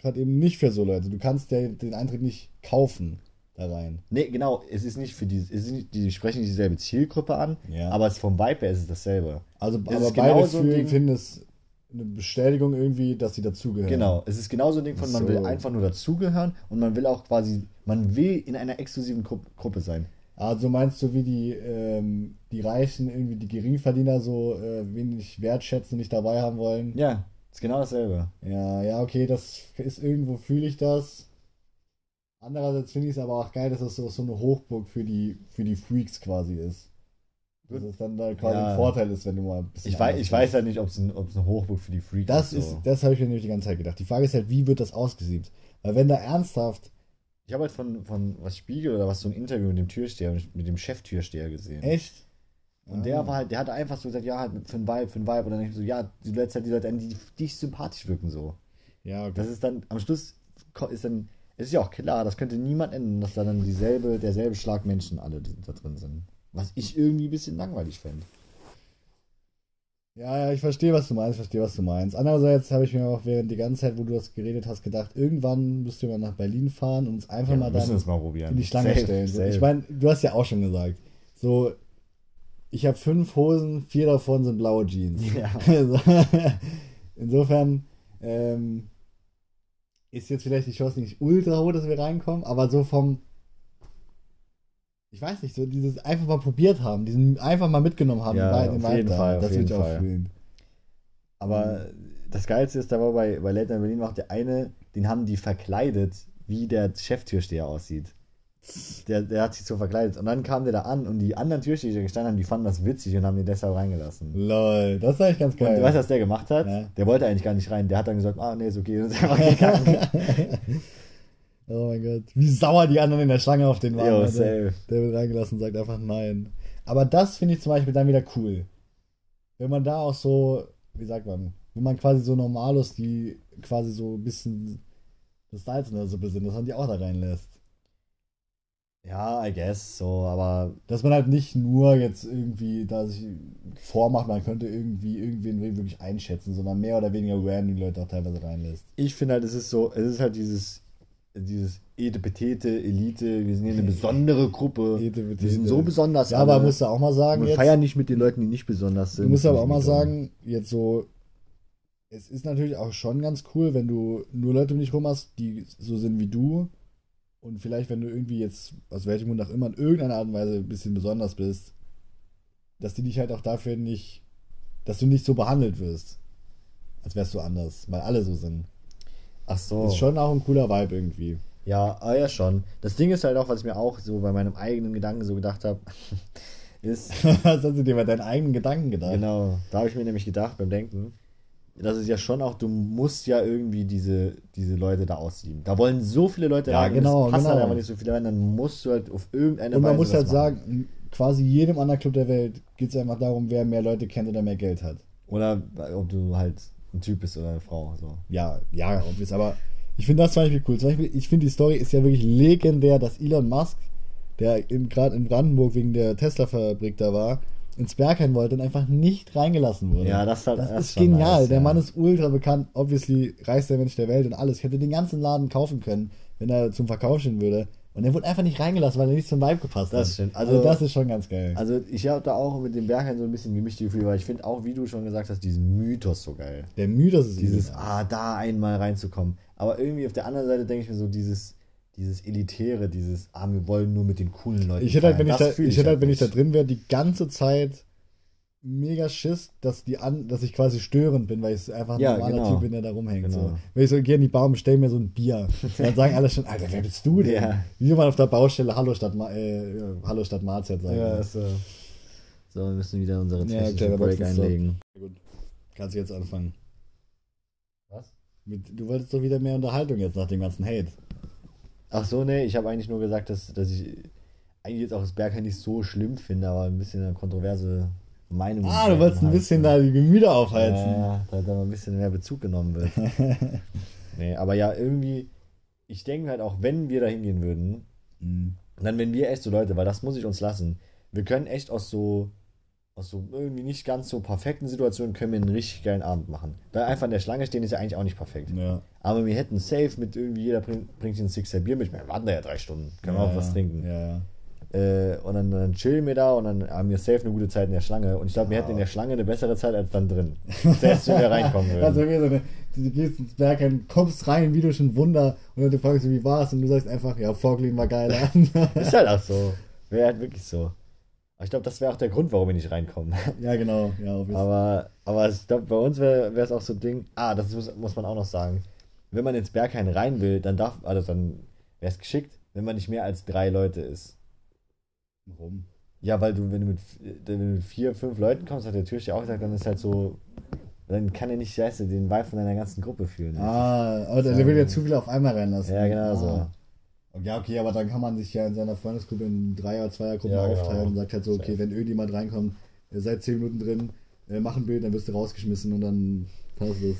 gerade eben nicht für so Leute? Du kannst ja den Eintritt nicht kaufen da rein. nee, genau, es ist nicht für die, es ist nicht, die sprechen nicht dieselbe Zielgruppe an, Ja. aber es vom Vibe her ist es dasselbe. Also, Es aber beide genau so finden es eine Bestätigung irgendwie, dass sie dazugehören. Genau, es ist genauso ein Ding von, man So. will einfach nur dazugehören und man will auch quasi, man will in einer exklusiven Gru Gruppe sein. Also meinst du, wie die, ähm, die Reichen, irgendwie die Geringverdiener so äh, wenig wertschätzen und nicht dabei haben wollen? Ja, ist genau dasselbe. Ja, ja, okay, das ist irgendwo fühle ich das. Andererseits finde ich es aber auch geil, dass es so, so eine Hochburg für die, für die Freaks quasi ist. Dass es dann da quasi Ja. ein Vorteil ist, wenn du mal ein bisschen. Ich weiß, ich weiß halt nicht, ob es ein, ob's eine Hochburg für die Freaks Das ist. So. das habe ich mir nämlich die ganze Zeit gedacht. Die Frage ist halt, wie wird das ausgesiebt? Weil wenn da ernsthaft, Ich habe halt von, von was Spiegel oder was so ein Interview mit dem Türsteher, mit dem Cheftürsteher gesehen. echt? Und Ah. der war halt, der hat einfach so gesagt, ja, halt für ein Vibe, für ein Vibe. Und dann ich so, ja, du lädst halt die Leute ein, die dich sympathisch wirken so. Ja, okay. Das ist dann, am Schluss ist dann, es ist ja auch klar, das könnte niemand ändern, dass da dann dieselbe, derselbe Schlag Menschen alle da drin sind. Was ich irgendwie ein bisschen langweilig fände. Ja, ja, ich verstehe, was du meinst, ich verstehe, was du meinst. Andererseits habe ich mir auch während die ganze Zeit, wo du das geredet hast, gedacht, irgendwann müssten wir nach Berlin fahren und uns einfach Ja, mal dann mal in die Schlange Safe, stellen. Safe. ich meine, du hast ja auch schon gesagt, so, ich habe fünf Hosen, vier davon sind blaue Jeans. Ja. Also, Insofern ähm, ist jetzt vielleicht die Chance nicht ultra hoch, dass wir reinkommen, aber so vom, ich weiß nicht, so dieses einfach mal probiert haben, diesen einfach mal mitgenommen haben, Ja, den auf Vibe jeden Fall, auf das jeden ich auch fühlen. Aber das Geilste ist, da war bei, bei Late Night Berlin auch der eine, den haben die verkleidet, wie der Cheftürsteher aussieht. Der, der hat sich so verkleidet. Und dann kam der da an und die anderen Türsteher, die da gestanden haben, die fanden das witzig und haben den deshalb reingelassen. Lol, das ist eigentlich ganz Und geil. du weißt, was der gemacht hat? Ja. Der wollte eigentlich gar nicht rein. Der hat dann gesagt, ah, nee, ist okay. Und ist einfach gegangen. oh mein Gott. Wie sauer die anderen in der Schlange auf den waren. Alter. safe. Der wird reingelassen und sagt einfach nein. Aber das finde ich zum Beispiel dann wieder cool. Wenn man da auch so, wie sagt man, wenn man quasi so Normalos, die quasi so ein bisschen das Salz in der Suppe sind, dass man die auch da reinlässt. Ja, I guess, so, aber Dass man halt nicht nur jetzt irgendwie da sich vormacht, man könnte irgendwie irgendwen wirklich einschätzen, sondern mehr oder weniger random die Leute auch teilweise reinlässt. ich finde halt, es ist so, es ist halt dieses, dieses Etepetete, Elite, wir sind hier eine besondere Gruppe. Etepetete. Wir sind so besonders. Ja, aber alle. musst du auch mal sagen, wir jetzt, feiern nicht mit den Leuten, die nicht besonders sind. Du musst aber auch mal sagen, jetzt so, es ist natürlich auch schon ganz cool, wenn du nur Leute um dich rum hast, die so sind wie du. Und vielleicht, wenn du irgendwie jetzt, aus welchem Grund auch immer, in irgendeiner Art und Weise ein bisschen besonders bist, dass die dich halt auch dafür nicht, dass du nicht so behandelt wirst, als wärst du anders, weil alle so sind. Ach so. Ist schon auch ein cooler Vibe irgendwie. Ja, ah, ja schon. Das Ding ist halt auch, was ich mir auch so bei meinem eigenen Gedanken so gedacht habe, ist, Was hast du dir bei deinen eigenen Gedanken gedacht? genau, da habe ich mir nämlich gedacht beim Denken, das ist ja schon auch, du musst ja irgendwie diese, diese Leute da auslieben. Da wollen so viele Leute Ja, rein, genau, es passen genau. halt aber nicht so viele rein, dann musst du halt auf irgendeine Und man Weise muss halt sagen, quasi jedem anderen Club der Welt geht es einfach darum, wer mehr Leute kennt oder mehr Geld hat. Oder ob du halt ein Typ bist oder eine Frau. So. Ja, ja, obvious, aber ich finde das zum Beispiel cool. Zum Beispiel, ich finde die Story ist ja wirklich legendär, dass Elon Musk, der gerade in Brandenburg wegen der Tesla-Fabrik da war, ins Bergheim wollte und einfach nicht reingelassen wurde. Ja, das, hat, Das das ist genial. nice, der ja. Mann ist ultra bekannt, obviously reichster Mensch der Welt und alles. Ich hätte den ganzen Laden kaufen können, wenn er zum Verkauf stehen würde. Und er wurde einfach nicht reingelassen, weil er nicht zum Vibe gepasst Das hat. stimmt. Also, Also- das ist schon ganz geil. Also ich habe da auch mit dem Berghain so ein bisschen gemischte Gefühle, weil ich finde auch, wie du schon gesagt hast, diesen Mythos so geil. der Mythos ist Dieses, ah, da einmal reinzukommen. Aber irgendwie auf der anderen Seite denke ich mir so, dieses, dieses Elitäre, dieses, ah, wir wollen nur mit den coolen Leuten. Ich hätte halt, wenn ich, da, ich hätte halt, wenn ich da drin wäre, die ganze Zeit mega Schiss, dass die an, dass ich quasi störend bin, weil ich einfach ein Ja, normaler genau. Typ bin, der da rumhängt. Genau. So. Wenn ich so gehe in die Bar und mir so ein Bier, dann sagen alle schon, Alter, wer bist du denn? Ja. Wie man auf der Baustelle Hallo Stadt, äh, ja, Hallo Stadt Mahlzeit sagen. Ja, so. So, wir müssen wieder unsere Ja, technischen kleiner Break einlegen. Gut. Kannst du jetzt anfangen. Was? Mit, du wolltest doch wieder mehr Unterhaltung jetzt nach dem ganzen Hate. Ach so, nee, ich habe eigentlich nur gesagt, dass, dass ich eigentlich jetzt auch das Berghain nicht so schlimm finde, aber ein bisschen eine kontroverse Meinung. Ah, du wolltest ein bisschen da die Gemüter aufheizen. Ja, da da mal ein bisschen mehr Bezug genommen wird. nee, aber ja, irgendwie, ich denke halt auch, wenn wir da hingehen würden, Mhm. dann wenn wir echt so Leute, weil das muss ich uns lassen, wir können echt aus so, aus so irgendwie nicht ganz so perfekten Situationen können wir einen richtig geilen Abend machen. Weil einfach in der Schlange stehen ist ja eigentlich auch nicht perfekt. Ja. Aber wir hätten safe mit irgendwie jeder bringt, bringt sich ein Sixer Bier mit. Wir warten da ja drei Stunden. Können wir ja, auch was trinken. Ja, ja. Äh, und dann, dann chillen wir da und dann haben wir safe eine gute Zeit in der Schlange. Und ich glaube, wir hätten in der Schlange eine bessere Zeit als dann drin. Selbst wenn wir reinkommen würden. Also wie so eine, du du gehst ins Berg, kommst rein, wie durch ein Wunder und dann du fragst du, wie war's? Und du sagst einfach, ja, Vorglühen war geil. ist halt auch so. Wäre halt wirklich so. Aber ich glaube, das wäre auch der Grund, warum wir nicht reinkommen. ja, genau. Ja. Aber, aber ich glaube, bei uns wäre es auch so ein Ding. Ah, das muss, muss man auch noch sagen. Wenn man ins Berghain rein will, dann darf, also dann wäre es geschickt, wenn man nicht mehr als drei Leute ist. Warum? Ja, weil du, wenn du mit, wenn du mit vier, fünf Leuten kommst, hat der Türsteher auch gesagt, dann ist halt so, dann kann er nicht, weißt du, den Vibe von deiner ganzen Gruppe fühlen. Ah, aber der will ja zu viel auf einmal reinlassen. Ja, genau ah. so. Ja, okay, aber dann kann man sich ja in seiner Freundesgruppe in Dreier-, Zweiergruppen Ja, genau. aufteilen und sagt halt so, okay, wenn irgendjemand reinkommt, seid zehn Minuten drin, äh, mach ein Bild, dann wirst du rausgeschmissen und dann passt es.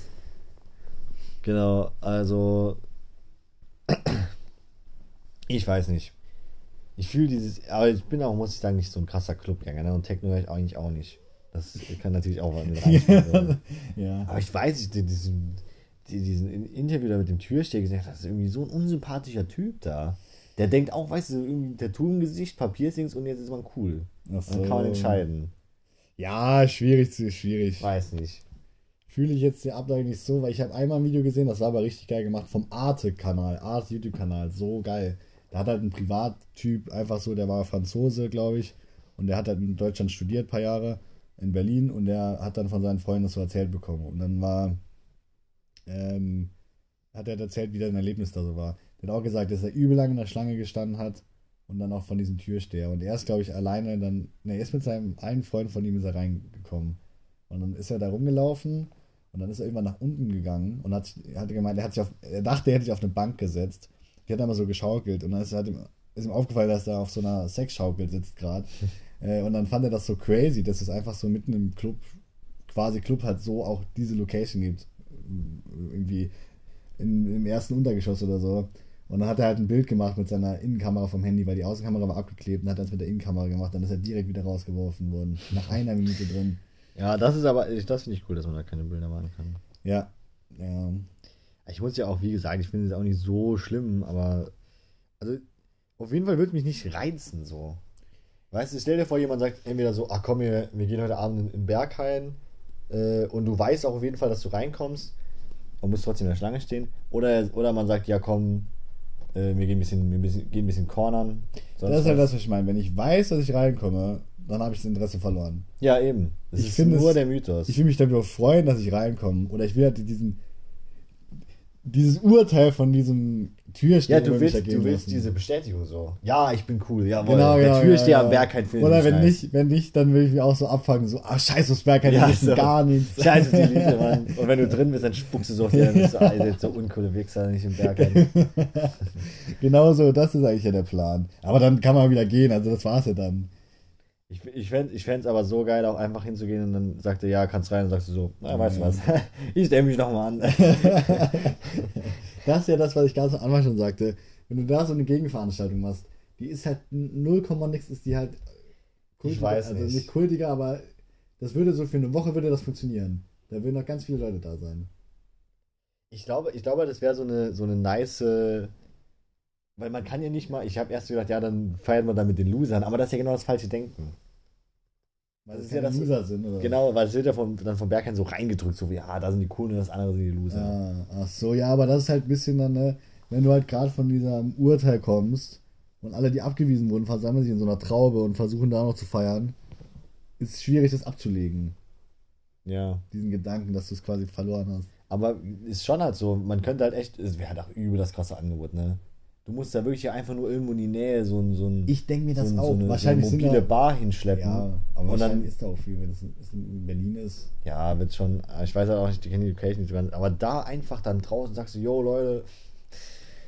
Genau, also ich weiß nicht. Ich fühle dieses, aber ich bin auch, muss ich sagen, nicht so ein krasser Clubgänger, ne? Und Techno höre ich eigentlich auch nicht. Das kann natürlich auch mit reinspielen. ja. aber ich weiß nicht, diesen, die- diesen Interview da mit dem Türsteher gesagt, das ist irgendwie so ein unsympathischer Typ da. Der denkt auch, weißt du, irgendwie Tattoo im Gesicht, Papierstings und jetzt ist man cool. Und dann kann man so. entscheiden. Ja, schwierig, zu- schwierig. Weiß nicht. Fühle ich jetzt die Ablage nicht so, weil ich habe einmal ein Video gesehen, das war aber richtig geil gemacht, vom Arte-Kanal, Arte YouTube-Kanal, so geil. Da hat halt ein Privattyp, einfach so, der war Franzose, glaube ich, und der hat halt in Deutschland studiert, ein paar Jahre, in Berlin, und der hat dann von seinen Freunden das so erzählt bekommen. Und dann war, ähm, hat er erzählt, wie sein Erlebnis da so war. Der hat auch gesagt, dass er übel lang in der Schlange gestanden hat und dann auch von diesem Türsteher. Und er ist, glaube ich, alleine dann, ne, er ist mit seinem einen Freund von ihm ist er reingekommen. Und dann ist er da rumgelaufen und dann ist er irgendwann nach unten gegangen und hat, hat gemeint, er, hat sich auf, er dachte, er hätte sich auf eine Bank gesetzt. Die hat einmal so geschaukelt und dann ist, hat ihm, ist ihm aufgefallen, dass er auf so einer Sexschaukel sitzt gerade. äh, und dann fand er das so crazy, dass es einfach so mitten im Club, quasi Club hat so auch diese Location gibt. Irgendwie in, im ersten Untergeschoss oder so. Und dann hat er halt ein Bild gemacht mit seiner Innenkamera vom Handy, weil die Außenkamera war abgeklebt und hat das mit der Innenkamera gemacht. Dann ist er direkt wieder rausgeworfen worden. Nach einer Minute drin. Ja, das ist aber, das finde ich cool, dass man da keine Bilder machen kann. Ja. Ja. Ich muss ja auch, wie gesagt, ich finde es auch nicht so schlimm, aber also auf jeden Fall würde mich nicht reizen so. Weißt du, stell dir vor, jemand sagt entweder so, ach komm, wir, wir gehen heute Abend in, in Berghain äh, und du weißt auch auf jeden Fall, dass du reinkommst und musst trotzdem in der Schlange stehen. Oder, oder man sagt, ja komm, äh, wir gehen ein bisschen, wir bisschen, gehen ein bisschen cornern. Sonst Das ist halt das, was ich meine. Wenn ich weiß, dass ich reinkomme, dann habe ich das Interesse verloren. Ja, eben. Das Ich ist finde nur es- der Mythos. Ich will mich darüber freuen, dass ich reinkomme. Oder ich will halt diesen dieses Urteil von diesem Türsteher ja, du willst, du willst lassen. diese Bestätigung so. Ja, ich bin cool, jawohl. Genau, der genau, Türsteher ja, am ja. Berghain findet Oder mich wenn nice. nicht, wenn nicht, dann will ich mich auch so abfangen, so, ach scheiße, das Berg, die Ja, so. gar nichts. Scheiße, die Liebe, Mann. Und wenn du drin bist, dann spuckst du so auf dir, dann bist du, Alter, jetzt so uncoole Wichser, nicht im Berghain. genau so, das ist eigentlich ja der Plan. Aber dann kann man wieder gehen, also das war's ja dann. Ich, ich fände es ich aber so geil, auch einfach hinzugehen und dann sagt er, ja, kannst rein und sagst du so, na, weißt du was, ich stelle mich nochmal an. Das ist ja das, was ich ganz am Anfang schon sagte. Wenn du da so eine Gegenveranstaltung machst, die ist halt 0, nix, ist die halt Ich weiß also nicht. nicht kultiger, aber das würde so für eine Woche würde das funktionieren. Da würden noch ganz viele Leute da sein. Ich glaube, ich glaube, das wäre so eine, so eine nice, weil man kann ja nicht mal, ich habe erst gedacht, ja, dann feiert man da mit den Losern, aber das ist ja genau das falsche Denken. Weil ist ja das- Loser sind, oder? Genau, weil es wird ja vom, dann vom Berghain so reingedrückt, so wie, ja, da sind die Coolen und das andere sind die Loser. Ah, ach so, ja, aber das ist halt ein bisschen dann, ne, wenn du halt gerade von diesem Urteil kommst und alle, die abgewiesen wurden, versammeln sich in so einer Traube und versuchen da noch zu feiern, ist es schwierig, das abzulegen. ja. Diesen Gedanken, dass du es quasi verloren hast. Aber ist schon halt so, man könnte halt echt, es wäre halt auch übel das krasse Angebot, ne? Du musst da wirklich einfach nur irgendwo in die Nähe so ein, so ein, Ich denke mir so, das ein, auch. so eine, wahrscheinlich so eine mobile da, Bar hinschleppen. Ja, aber und wahrscheinlich dann, ist da auch viel, wenn es in Berlin ist. ja, wird schon, ich weiß halt auch nicht, ich kenne die Location nicht so ganz, aber da einfach dann draußen sagst du, yo Leute,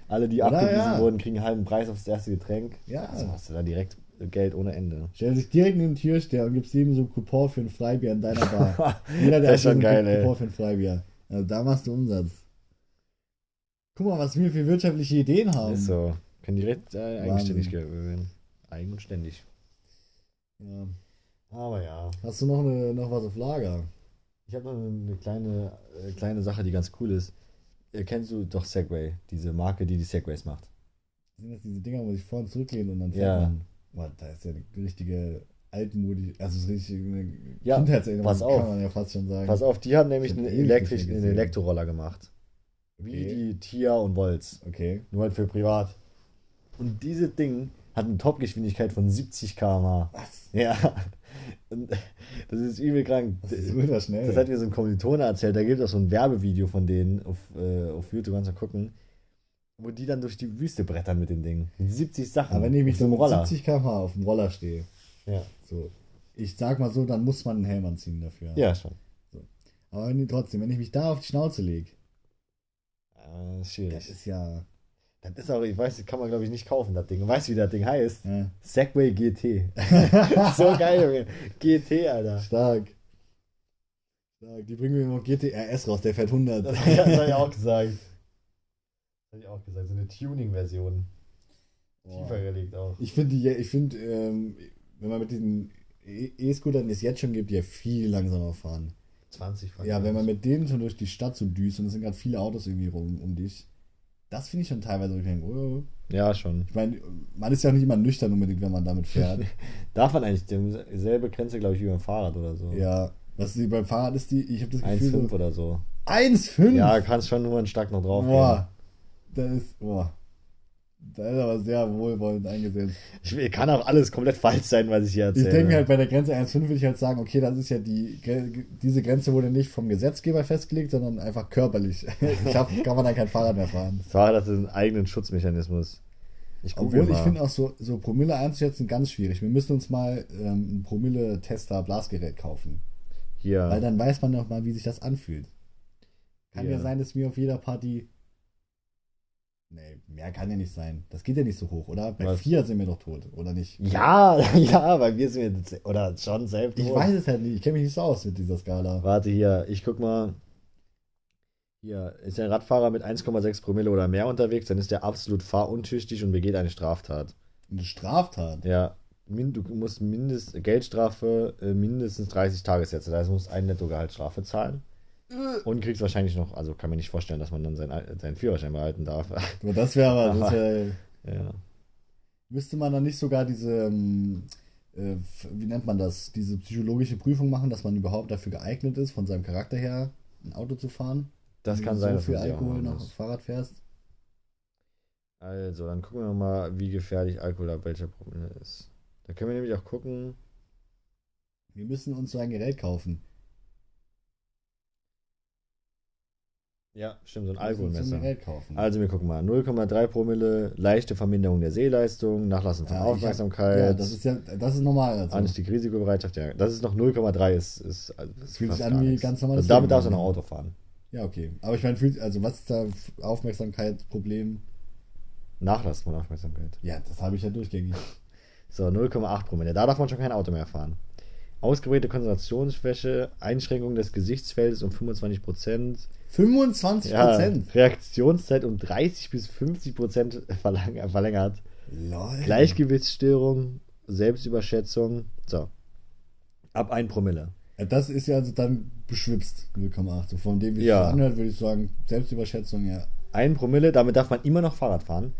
alle, die Oder abgewiesen ja. wurden, kriegen einen halben Preis aufs erste Getränk. Ja. Also hast du da direkt Geld ohne Ende. Stell sich direkt neben den Türsteher und gibst jedem so ein Coupon für ein Freibier in deiner Bar. Jeder, Das ist schon hat geil, ey. Coupon für ein Freibier. Also da machst du Umsatz. Guck mal, was wir für wirtschaftliche Ideen haben. Ist so. Können direkt äh, eigenständig Wahnsinn. werden. Eigenständig. Ja. Aber ja. Hast du noch, eine, noch was auf Lager? Ich habe noch eine, eine kleine, äh, kleine Sache, die ganz cool ist. Äh, kennst du doch Segway, diese Marke, die die Segways macht? Sind das diese Dinger, wo sich vorne zurücklehnen und dann fährt Ja. man? Boah, da ist ja eine richtige altmodisch, also es ist richtig eine Ja, Kindheitserinnerung, pass auf. kann man ja fast schon sagen. Pass auf, die haben nämlich einen, ewig nicht elektrisch, mehr einen. Elektroroller gemacht. Wie Okay. die Tia und Volts. Okay. Nur halt für privat. Und dieses Ding hat eine Topgeschwindigkeit von 70 km/h. Was? Ja. Und das ist übel krank. Das ist ultra schnell. Das hat mir so ein Kommilitone erzählt. Da gibt es auch so ein Werbevideo von denen auf, äh, auf YouTube, kannst du gucken. Wo die dann durch die Wüste brettern mit dem Ding. Mit 70 Sachen. Aber wenn ich mich so mit Roller. 70 km/h auf dem Roller stehe, Ja. so, ich sag mal so, dann muss man einen Helm anziehen dafür. ja, schon. Aber wenn, trotzdem, wenn ich mich da auf die Schnauze lege, Äh, ist schwierig. das ist ja, Das ist auch, ich weiß, das kann man glaube ich nicht kaufen, das Ding. Weißt du, wie das Ding heißt? ja Segway GT. so geil, Junge. GT, Alter. stark. Stark. Die bringen mir immer GTRS raus, der fährt 100. Das, das habe ich auch gesagt. Das habe ich auch gesagt. So eine Tuning-Version. Tiefer gelegt auch. Ich finde, ich finde, ähm, wenn man mit diesen E-Scootern, die es jetzt schon gibt, die ja viel langsamer fahren. 20 von Ja, wenn man mit denen schon durch die Stadt so düst und es sind gerade viele Autos irgendwie rum um dich, das finde ich schon teilweise, wo ich denke, oh. Ja, schon. ich meine, man ist ja auch nicht immer nüchtern unbedingt, wenn man damit fährt. Darf man eigentlich dieselbe Grenze, glaube ich, wie beim Fahrrad oder so. ja, was die beim Fahrrad ist, die, ich habe das Gefühl, 1,5 so, oder so. 1,5? Ja, kannst schon nur einen Stark noch drauf Boah, das ist, boah, das ist aber sehr wohlwollend eingesetzt. Ich kann auch alles komplett falsch sein, was ich hier Ich erzähle. denke mir halt, bei der Grenze 1,5 würde ich halt sagen, okay, das ist ja die, diese Grenze wurde nicht vom Gesetzgeber festgelegt, sondern einfach körperlich. Ich hab, kann man dann kein Fahrrad mehr fahren. Das Fahrrad hat einen eigenen Schutzmechanismus. Ich Obwohl ich mal. finde auch so, so Promille einzuschätzen ganz schwierig. Wir müssen uns mal ähm, ein Promille-Tester-Blasgerät kaufen. Hier. Weil dann weiß man noch mal, wie sich das anfühlt. Kann ja Ja. sein, dass mir auf jeder Party. Nee, mehr kann ja nicht sein. Das geht ja nicht so hoch, oder? Bei Was? vier sind wir doch tot, oder nicht? Ja, ja, weil wir sind jetzt, oder schon selbst. Ich weiß es halt nicht. Ich kenne mich nicht so aus mit dieser Skala. Warte hier, ich guck mal. Hier, ist ein Radfahrer mit 1,6 Promille oder mehr unterwegs, dann ist er absolut fahruntüchtig und begeht eine Straftat. Eine Straftat. Ja, du musst mindest, Geldstrafe äh, mindestens 30 Tagessätze, das heißt, du musst ein Nettogehaltsstrafe zahlen. Und kriegst wahrscheinlich noch, also kann mir nicht vorstellen, dass man dann seinen, seinen Führerschein behalten darf. Aber das wäre aber, das wär, ja. müsste man dann nicht sogar diese, ähm, äh, wie nennt man das, diese psychologische Prüfung machen, dass man überhaupt dafür geeignet ist, von seinem Charakter her ein Auto zu fahren? Das Wenn kann du sein, so dass viel Alkohol noch muss. auf Fahrrad fährst. Also, dann gucken wir mal, wie gefährlich Alkohol ab welcher Promille ist. Da können wir nämlich auch gucken. Wir müssen uns so ein Gerät kaufen. Ja, stimmt, so ein Alkoholmesser. Also wir gucken mal. 0,3 Promille, leichte Verminderung der Sehleistung, Nachlassen von Ja, ich hab- Aufmerksamkeit, ja, das ist ja, das ist normal. Also. Anstieg Risikobereitschaft, ja. Das ist noch 0,3, ist, ist, also das ist Fühlt sich an wie ganz normales Also damit darfst du noch Auto fahren. Ja, okay. Aber ich meine, also was ist da F- Aufmerksamkeitsproblem? Nachlassen von Aufmerksamkeit. Ja, das habe ich ja durchgängig. So, 0,8 Promille. Da darf man schon kein Auto mehr fahren. Ausgeprägte Konzentrationsschwäche, Einschränkung des Gesichtsfeldes um 25 Prozent. 25 Ja, Prozent. Reaktionszeit um 30 bis 50 Prozent verlängert. Lol. Gleichgewichtsstörung, Selbstüberschätzung. So. Ab 1 Promille. Ja, das ist ja also dann beschwipst, 0,8. So von dem, wie es Ja. anhört, würde ich sagen, Selbstüberschätzung, ja. 1 Promille, damit darf man immer noch Fahrrad fahren.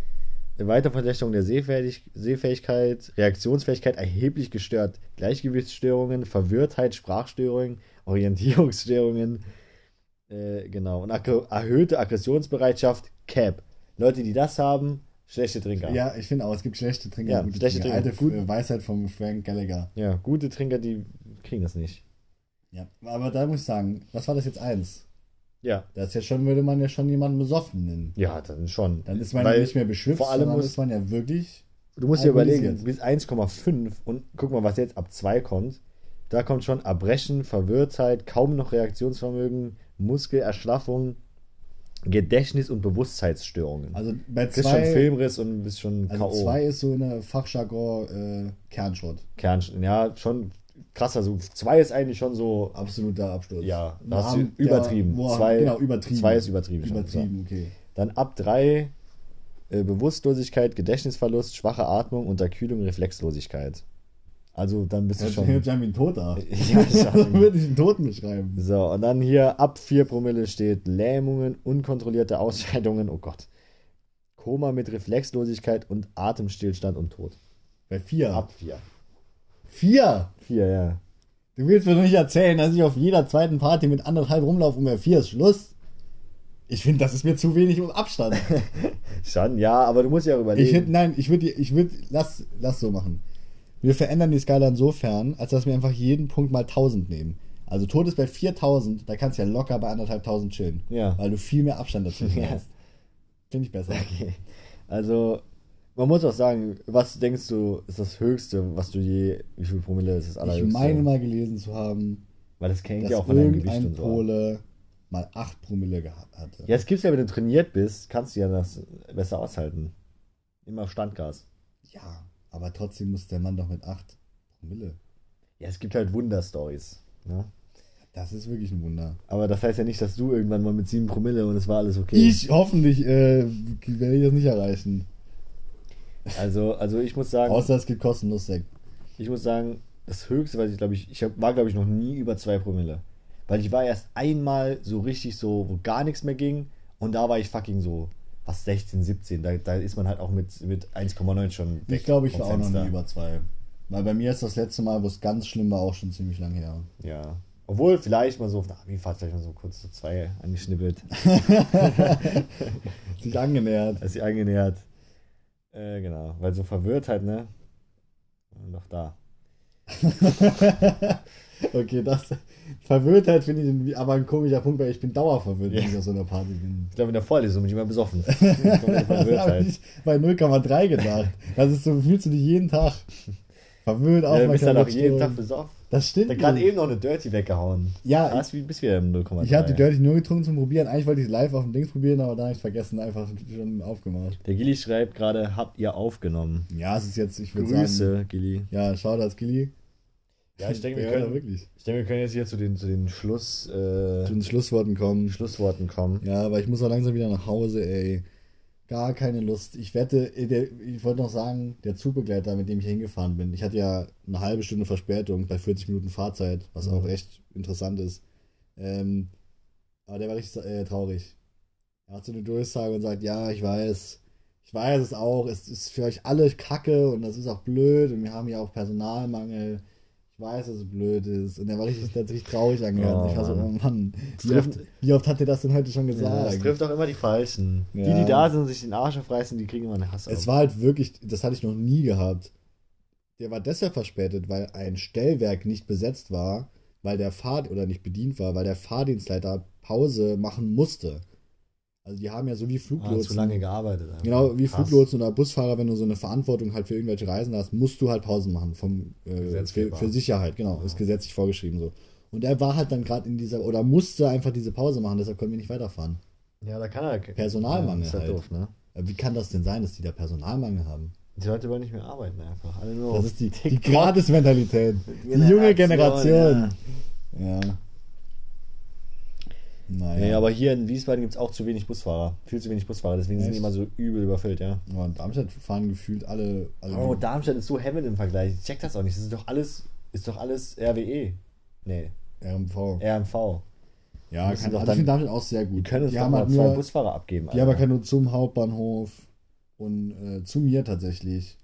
Weiterverschlechterung der Sehfähig Sehfähigkeit, Reaktionsfähigkeit erheblich gestört, Gleichgewichtsstörungen, Verwirrtheit, Sprachstörungen, Orientierungsstörungen, äh, genau, und ak erhöhte Aggressionsbereitschaft, CAP. Leute, die das haben, schlechte Trinker. Ja, ich finde auch, es gibt schlechte Trinker. Ja, schlechte Trinker. Trinker. Alte Gut. äh, Weisheit von Frank Gallagher. ja, gute Trinker, die kriegen das nicht. Ja, aber da muss ich sagen, was war das jetzt eins? Ja. Das ist ja schon, würde man ja schon jemanden besoffen nennen. Ja, dann schon. Dann ist man Weil ja nicht mehr beschwipst, vor allem muss- ist man ja wirklich. Du musst dir überlegen, bis 1,5 und guck mal, was jetzt ab 2 kommt. Da kommt schon Erbrechen, Verwirrtheit, kaum noch Reaktionsvermögen, Muskelerschlaffung, Gedächtnis- und Bewusstseinsstörungen. Also bei du bist schon zwei, Filmriss und bist schon also K.O. zwei ist so eine Fachjargon äh, Kernschrott. Kern, ja, schon krass. Also 2 ist eigentlich schon so, Absoluter Absturz. ja, da hast du übertrieben. wo- zwei, genau, übertrieben. Zwei ist übertrieben. schon. Übertrieben, okay. Dann ab 3 äh, Bewusstlosigkeit, Gedächtnisverlust, schwache Atmung, Unterkühlung, Reflexlosigkeit. Also dann bist du Das schon. sich an wie ein Toter. Ja, schon. würde ich einen Toten beschreiben. So, und dann hier ab 4 Promille steht Lähmungen, unkontrollierte Ausscheidungen, oh Gott. Koma mit Reflexlosigkeit und Atemstillstand und Tod. Bei vier. Ab 4. Vier! 4, ja. Du willst mir doch nicht erzählen, dass ich auf jeder zweiten Party mit anderthalb rumlaufe und bei vier ist Schluss. Ich finde, das ist mir zu wenig um Abstand. Schon, ja, aber du musst ja auch überlegen. Ich nein, ich würde, ich würde, lass, lass so machen. Wir verändern die Skala insofern, als dass wir einfach jeden Punkt mal 1000 nehmen. Also Tod ist bei 4000, da kannst du ja locker bei anderthalbtausend chillen. Ja. Weil du viel mehr Abstand dazwischen Ja. hast. Finde ich besser. Okay. Also, man muss auch sagen, was denkst du, ist das Höchste, was du je, wie viel Promille ist das Ich allerhöchste? meine mal gelesen zu haben, Weil das dass ja auch von deinem Gewicht und so. Pole mal 8 Promille gehabt hatte. Ja, es gibt's ja, wenn du trainiert bist, kannst du ja das besser aushalten. Immer auf Standgas. Ja, aber trotzdem muss der Mann doch mit 8 Promille. Ja, es gibt halt Wunderstories. Ne? Das ist wirklich ein Wunder. Aber das heißt ja nicht, dass du irgendwann mal mit 7 Promille und es war alles okay. Ich hoffentlich äh, werde ich das nicht erreichen. Also, also ich muss sagen, Außer es gibt kostenlos Sekt. ich muss sagen, das Höchste, was ich glaube ich, ich war glaube ich noch nie über 2 Promille. Weil ich war erst einmal so richtig so, wo gar nichts mehr ging und da war ich fucking so, was 16, 17. Da, da ist man halt auch mit, mit 1,9 schon weg. Ich glaube, ich war auch noch nie über 2. Weil bei mir ist das letzte Mal, wo es ganz schlimm war, auch schon ziemlich lange her. Ja. Obwohl, vielleicht mal so auf der Abi-Fahrt vielleicht mal so kurz so zwei angeschnippelt. Sich angenähert. Sie angenähert. Äh, genau. Weil so verwirrt halt, ne? Noch da. okay, das. Verwirrtheit finde ich aber ein komischer Punkt, weil ich bin dauerverwirrt, wenn Ja. ich auf so einer Party bin. Ich glaube, in der Vorlesung bin ich immer besoffen. Komplette Das habe Verwirrtheit. ich bei 0,3 gedacht. Das ist so, fühlst du dich jeden Tag verwirrt, Ja, du bist dann auch jeden Tag besoffen. Das Ich stimmt. hab gerade eben noch eine Dirty weggehauen. Ja, Da hast bist wieder im 0,3. Ich habe die Dirty nur getrunken zum Probieren. Eigentlich wollte ich es live auf dem Dings probieren, aber da habe ich vergessen, einfach schon aufgemacht. Der Gilly schreibt gerade, habt ihr aufgenommen? Ja, es ist jetzt, ich würde sagen. Grüße, Gilly. Ja, schau das Gilly. Ja, ich denke, wir können, wirklich. ich denke, wir können jetzt hier zu den, zu den Schluss, äh, Zu den Schlussworten kommen. Schlussworten kommen. Ja, aber ich muss auch langsam wieder nach Hause, ey. Gar keine Lust. Ich wette, äh, der, ich wollte noch sagen, der Zugbegleiter, mit dem ich hingefahren bin, ich hatte ja eine halbe Stunde Verspätung bei 40 Minuten Fahrzeit, was Mhm. auch echt interessant ist. Ähm, aber der war richtig äh, traurig. Er hat so eine Durchsage und sagt, ja, ich weiß, ich weiß es auch, es ist für euch alle Kacke und das ist auch blöd und wir haben ja auch Personalmangel. Weiß, dass es blöd ist. Und er war richtig, richtig traurig angehört. Oh, ich war so, Mann. oh Mann, wie oft, wie oft hat er das denn heute schon Ja, gesagt? das trifft auch immer die Falschen. Die, Ja. die da sind und sich den Arsch aufreißen, die kriegen immer einen Hass Es auf. war halt wirklich, das hatte ich noch nie gehabt. Der war deshalb verspätet, weil ein Stellwerk nicht besetzt war, weil der Fahr oder nicht bedient war, weil der Fahrdienstleiter Pause machen musste. Also die haben ja so wie ah, Fluglotsen. zu lange gearbeitet. einfach. Genau, wie Krass. Fluglotsen oder Busfahrer, wenn du so eine Verantwortung halt für irgendwelche Reisen hast, musst du halt Pausen machen vom äh, für, für Sicherheit, genau, Ja. ist gesetzlich vorgeschrieben so. Und er war halt dann gerade in dieser oder musste einfach diese Pause machen, deshalb konnten wir nicht weiterfahren. Ja, da kann er. Personalmangel Ja, ist halt halt. doof, ne? Äh, Wie kann das denn sein, dass die da Personalmangel haben? Die Leute wollen nicht mehr arbeiten einfach. Alle nur Das ist die, die. Gratis-Mentalität. Die junge Generation. Ja. Ja. Naja. Nee, aber hier in Wiesbaden gibt es auch zu wenig Busfahrer. Viel zu wenig Busfahrer, deswegen sind die immer so übel überfüllt, ja. Ja, in Darmstadt fahren gefühlt alle. alle Oh, Darmstadt ist so heaven im Vergleich. Ich check das auch nicht. Das ist doch alles, ist doch alles RWE. Nee, RMV. RMV. Ja, kann, doch also ich dann- finde Darmstadt auch sehr gut. Die können uns die haben halt zwei nur, Busfahrer abgeben. Die haben aber Alter. keine zum Hauptbahnhof und äh, zu mir tatsächlich.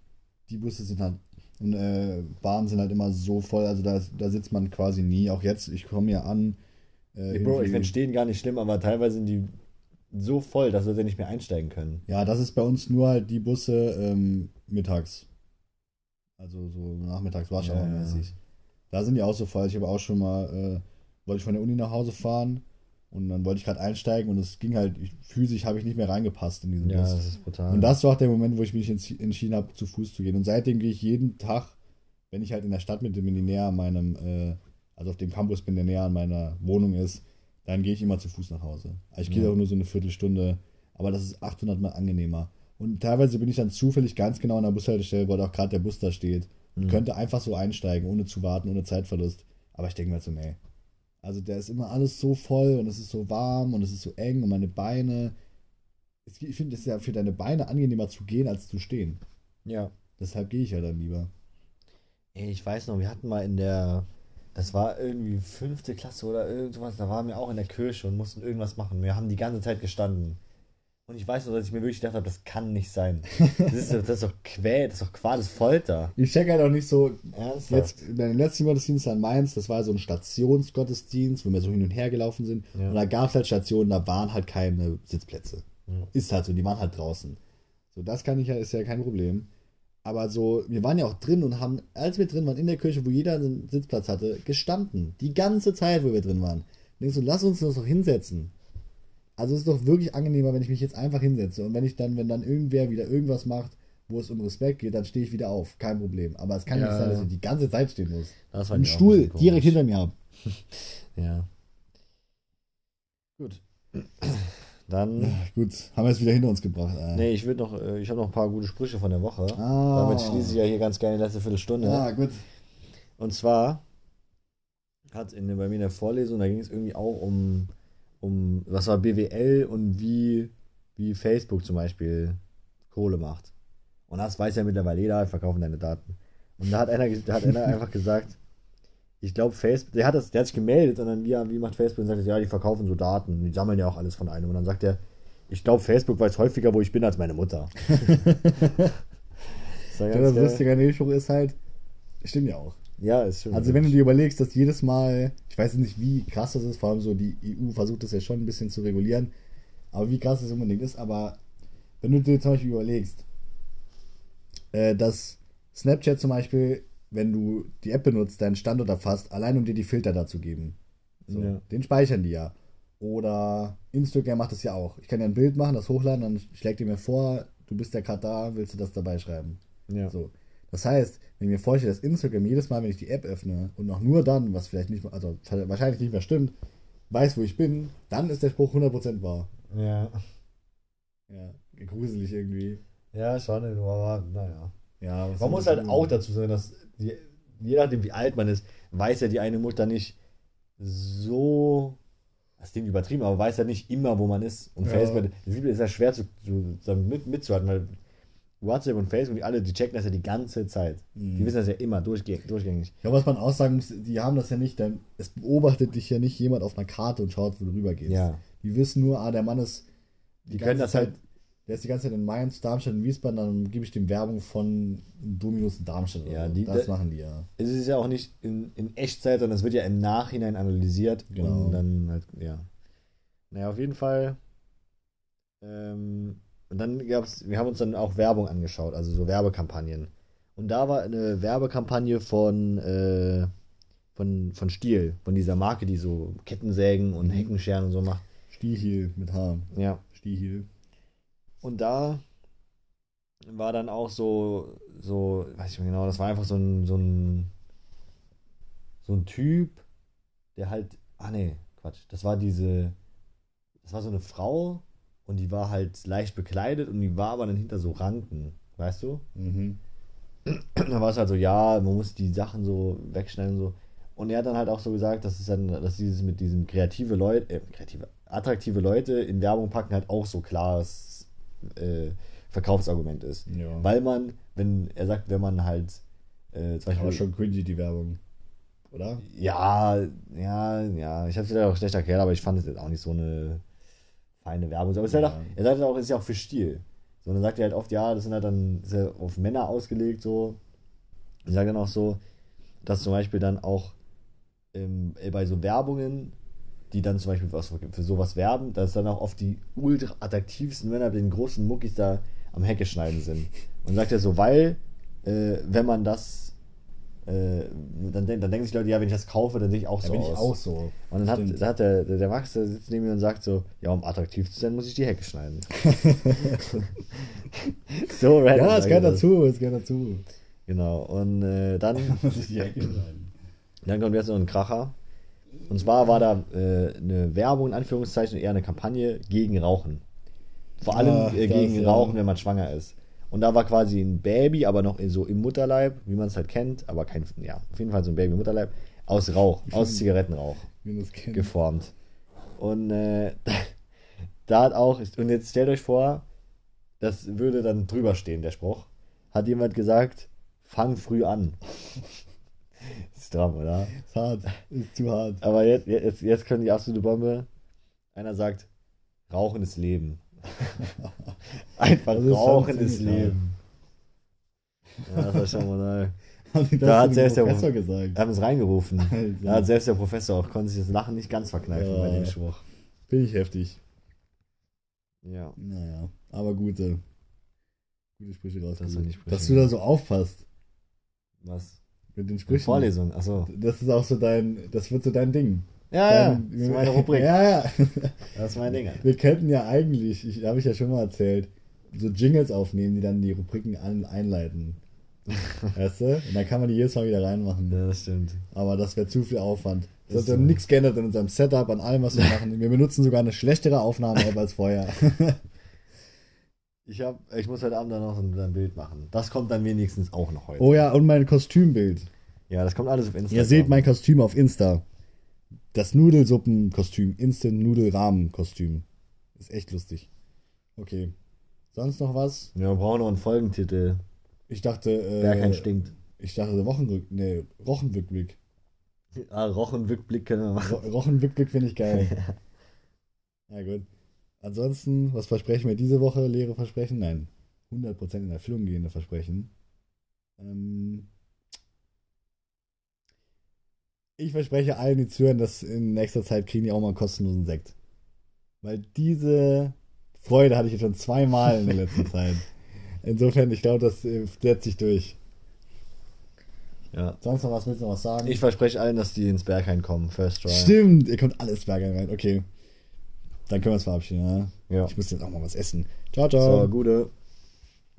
Die Busse sind halt und äh, Bahnen sind halt immer so voll, also da, da sitzt man quasi nie. Auch jetzt, ich komme hier an. Äh, Bro, ich finde Stehen gar nicht schlimm, aber teilweise sind die so voll, dass Leute nicht mehr einsteigen können. Ja, das ist bei uns nur halt die Busse ähm, mittags. Also so nachmittags Rush-Hour-mäßig. Da sind die auch so voll. Ich habe auch schon mal, äh, wollte ich von der Uni nach Hause fahren Und dann wollte ich gerade einsteigen und es ging halt, ich, physisch habe ich nicht mehr reingepasst in diesen Ja, Bus. das ist brutal. Und das war auch der Moment, wo ich mich entsch- entschieden habe, zu Fuß zu gehen. Und seitdem gehe ich jeden Tag, wenn ich halt in der Stadt bin, die näher an meinem, äh, also auf dem Campus bin, der näher an meiner Wohnung ist, dann gehe ich immer zu Fuß nach Hause. Also ich gehe Ja. auch nur so eine Viertelstunde, aber das ist 800 Mal angenehmer. Und teilweise bin ich dann zufällig ganz genau an der Bushaltestelle, wo auch gerade der Bus da steht. Und Mhm. könnte einfach so einsteigen, ohne zu warten, ohne Zeitverlust. Aber ich denke mir so, nee. Also der ist immer alles so voll und es ist so warm und es ist so eng und meine Beine. Ich finde es ja für deine Beine angenehmer zu gehen als zu stehen. ja. Deshalb gehe ich ja dann lieber. Ey, ich weiß noch, wir hatten mal in der, das war irgendwie fünfte Klasse oder irgendwas, da waren wir auch in der Kirche und mussten irgendwas machen. Wir haben die ganze Zeit gestanden. Und ich weiß noch, dass ich mir wirklich gedacht habe, das kann nicht sein. Das ist, doch- das ist doch Quäl, das ist doch Qual, das ist Folter. Ich check halt auch nicht so. Ernsthaft? Jetzt, in den letzten Gottesdienst an Mainz, das war so ein Stationsgottesdienst, wo wir so hin und her gelaufen sind. Ja. Und da gab es halt Stationen, da waren halt keine Sitzplätze. Ja. Ist halt so, die waren halt draußen. So, das kann ich ja, ist ja kein Problem. Aber so, wir waren ja auch drin und haben, als wir drin waren in der Kirche, wo jeder einen Sitzplatz hatte, gestanden. Die ganze Zeit, wo wir drin waren. Denkst du, lass uns das doch hinsetzen. Also es ist doch wirklich angenehmer, wenn ich mich jetzt einfach hinsetze. Und wenn ich dann, wenn dann irgendwer wieder irgendwas macht, wo es um Respekt geht, dann stehe ich wieder auf. Kein Problem. Aber es kann Ja. nicht sein, dass ich die gange Zeit stehen muss. Das Ein auch Stuhl bisschen direkt hinter mir ab. Ja. Gut. Dann. Gut, haben wir es wieder hinter uns gebracht. Äh. Nee, ich würde noch, äh, ich habe noch ein paar gute Sprüche von der Woche. Ah. Damit schließe ich ja hier ganz gerne die letzte Viertelstunde. Ja, gut. Und zwar hat in, bei mir in der Vorlesung, da ging es irgendwie auch um, um, was war BWL und wie, wie Facebook zum Beispiel Kohle macht. Und das weiß ja mittlerweile jeder, verkaufen deine Daten. Und da hat einer, da hat einer einfach gesagt, ich glaube Facebook, der hat, das, der hat sich gemeldet und dann, wie, wie macht Facebook und sagt, ja, die verkaufen so Daten, die sammeln ja auch alles von einem. Und dann sagt er, ich glaube, Facebook weiß häufiger, wo ich bin, als meine Mutter. das Ja, das. Lustige an der Show ist halt, stimmt ja auch. Ja, ist schon. Also wenn du dir überlegst, dass jedes Mal, ich weiß nicht, wie krass das ist, vor allem so die EU versucht das ja schon ein bisschen zu regulieren, aber wie krass das unbedingt ist, aber wenn du dir zum Beispiel überlegst, äh, dass Snapchat zum Beispiel, wenn du die App benutzt, deinen Standort erfasst, allein um dir die Filter dazu geben. So, Ja. Den speichern die ja. Oder Instagram macht das ja auch. Ich kann ja ein Bild machen, das hochladen, dann schlägt ihr mir vor, du bist ja gerade da, willst du das dabei schreiben. ja. So. Das heißt, wenn ich mir vorstelle, dass Instagram jedes Mal, wenn ich die App öffne und noch nur dann, was vielleicht nicht, also wahrscheinlich nicht mehr stimmt, weiß, wo ich bin, dann ist der Spruch 100% wahr. ja. Ja, gruselig irgendwie. Ja, schon, aber naja. Ja, Man muss halt auch dazu sagen, dass die, je nachdem wie alt man ist, weiß ja die eine Mutter nicht so, das Ding übertrieben, aber weiß ja nicht immer, wo man ist. Und Ja. Facebook, es ist ja schwer zu, zu, mit, mitzuhalten, weil WhatsApp und Facebook, die alle, die checken das ja die ganze Zeit. Mhm. Die wissen das ja immer durchgängig. durchgängig. Ja, was man auch sagen muss, die haben das ja nicht, denn es beobachtet dich ja nicht jemand auf einer Karte und schaut, wo du rübergehst. Ja. Die wissen nur, ah, der Mann ist Die können das halt, der ist die ganze Zeit in Mainz, Darmstadt und Wiesbaden, dann gebe ich dem Werbung von Dominus in Darmstadt. Ja, so. die- das da- machen die ja. es ist ja auch nicht in, in Echtzeit, sondern es wird ja im Nachhinein analysiert. Genau. Und dann halt, ja. Naja, auf jeden Fall. Ähm, und dann gab es, wir haben uns dann auch Werbung angeschaut, also so Werbekampagnen. Und da war eine Werbekampagne von, äh, von, von Stiel, von dieser Marke, die so Kettensägen und Mhm. Heckenscheren und so macht. Stiehil mit H. Ja. Stiehil. Und da war dann auch so, so, weiß ich nicht genau, das war einfach so ein, so ein, so ein Typ, der halt, ah nee, Quatsch, das war diese, das war so eine Frau und die war halt leicht bekleidet und die war aber dann hinter so Ranken, weißt du? Mhm. da war es halt so, ja, man muss die Sachen so wegschneiden und so. Und er hat dann halt auch so gesagt, dass es dann, dass dieses mit diesem kreative Leute, äh, kreative, attraktive Leute in Werbung packen halt auch so klares äh, Verkaufsargument ist. Ja. Weil man, wenn, er sagt, wenn man halt äh, zum Beispiel. Aber schon cringy die Werbung. Oder? Ja, ja, ja, ich habe es wieder auch schlecht erklärt, aber ich fand es jetzt auch nicht so eine feine Werbung. Aber es ist halt Ja. auch, er sagt halt auch, es ist ja auch für Stil. So, und dann sagt er halt oft, ja, das sind halt dann ja auf Männer ausgelegt, so. Ich sage dann auch so, dass zum Beispiel dann auch ähm, äh, bei so Werbungen, die dann zum Beispiel was für, sowas werben, dass dann auch oft die ultra attraktivsten Männer mit den großen Muckis da am Hecke schneiden sind. Und sagt er so, weil, äh, wenn man das äh, dann, denk- dann denken sich Leute, ja, wenn ich das kaufe, dann sehe ich auch Da so bin ich aus. auch so. Und dann hat, hat der, der, Max, der sitzt neben mir und sagt so, ja, um attraktiv zu sein, muss ich die Hecke schneiden. so random. Ja, es gehört ich das. dazu, es gehört dazu. Genau, und äh, dann, Muss ich die Ecke schneiden. dann kommt jetzt noch ein Kracher. Und zwar war da äh, eine Werbung, in Anführungszeichen, eher eine Kampagne gegen Rauchen. Vor allem Ah, äh, das, gegen ja. Rauchen, wenn man schwanger ist. Und da war quasi ein Baby, aber noch so im Mutterleib, wie man es halt kennt, aber kein, ja, auf jeden Fall so ein Baby im Mutterleib, aus Rauch, aus Zigarettenrauch das geformt. Und äh, da hat auch, und jetzt stellt euch vor, das würde dann drüber stehen, der Spruch. Hat jemand gesagt, fang früh an. stramm, oder? Ist hart, ist zu hart. Aber jetzt, jetzt, jetzt kommt die absolute Bombe. Einer sagt, Rauchen ist Leben. Einfach Das Rauchen ist Leben. Ja, das war schon mal. Das Da hat selbst der Professor gesagt? Wir haben es reingerufen. Alter. Da hat selbst der Professor auch, konnte sich das Lachen nicht ganz verkneifen Ja. bei dem Spruch. Bin ich heftig. Ja. Naja, aber gute. Gute Sprüche Das rausgesucht. sind die Sprüche. Dass du da so aufpasst Was? Mit den Sprüchen. Vorlesung, achso. Das ist auch so dein, das wird so dein Ding. Ja, ja, Dein- das ist meine Rubrik. Ja, ja. Das ist mein Ding. Wir könnten ja eigentlich, ich habe ich ja schon mal erzählt, so Jingles aufnehmen, die dann die Rubriken an, einleiten. weißt du? Und dann kann man die jedes Mal wieder reinmachen. Ja, das stimmt. Aber das wäre zu viel Aufwand. Ist hat so. nichts geändert in unserem Setup, an allem, was wir machen. Wir benutzen sogar eine schlechtere Aufnahme-App als vorher. Ich, hab, ich muss heute Abend dann noch ein Bild machen. Das kommt dann wenigstens auch noch heute. oh ja, und mein Kostümbild. Ja, das kommt alles auf Instagram. Ihr seht mein Kostüm auf Insta. Das Nudelsuppenkostüm, Instant Nudelrahmenkostüm. Ist echt lustig. Okay. Sonst noch was? Ja, wir brauchen noch einen Folgentitel. Ich dachte, äh, Bergheim stinkt. ich dachte Wochenrück, nee, Rochenrückblick. Ah, Rochenrückblick können wir machen. Ro- Rochenrückblick finde ich geil. Na gut. Ansonsten, was versprechen wir diese Woche? Leere Versprechen? Nein. 100% in Erfüllung gehende Versprechen. Ähm, ich verspreche allen, die zuhören, dass in nächster Zeit kriegen die auch mal einen kostenlosen Sekt. Weil diese Freude hatte ich jetzt schon zweimal in der letzten Zeit. Insofern, ich glaube, das äh, setzt sich durch. Ja. Sonst noch was, willst du noch was sagen? Ich verspreche allen, dass die ins Berghain kommen. First try. Stimmt, ihr kommt alles Berger rein. Okay. Dann können wir uns verabschieden, ja? Ja. Ich muss jetzt auch mal was essen. Ciao, ciao. So, gute.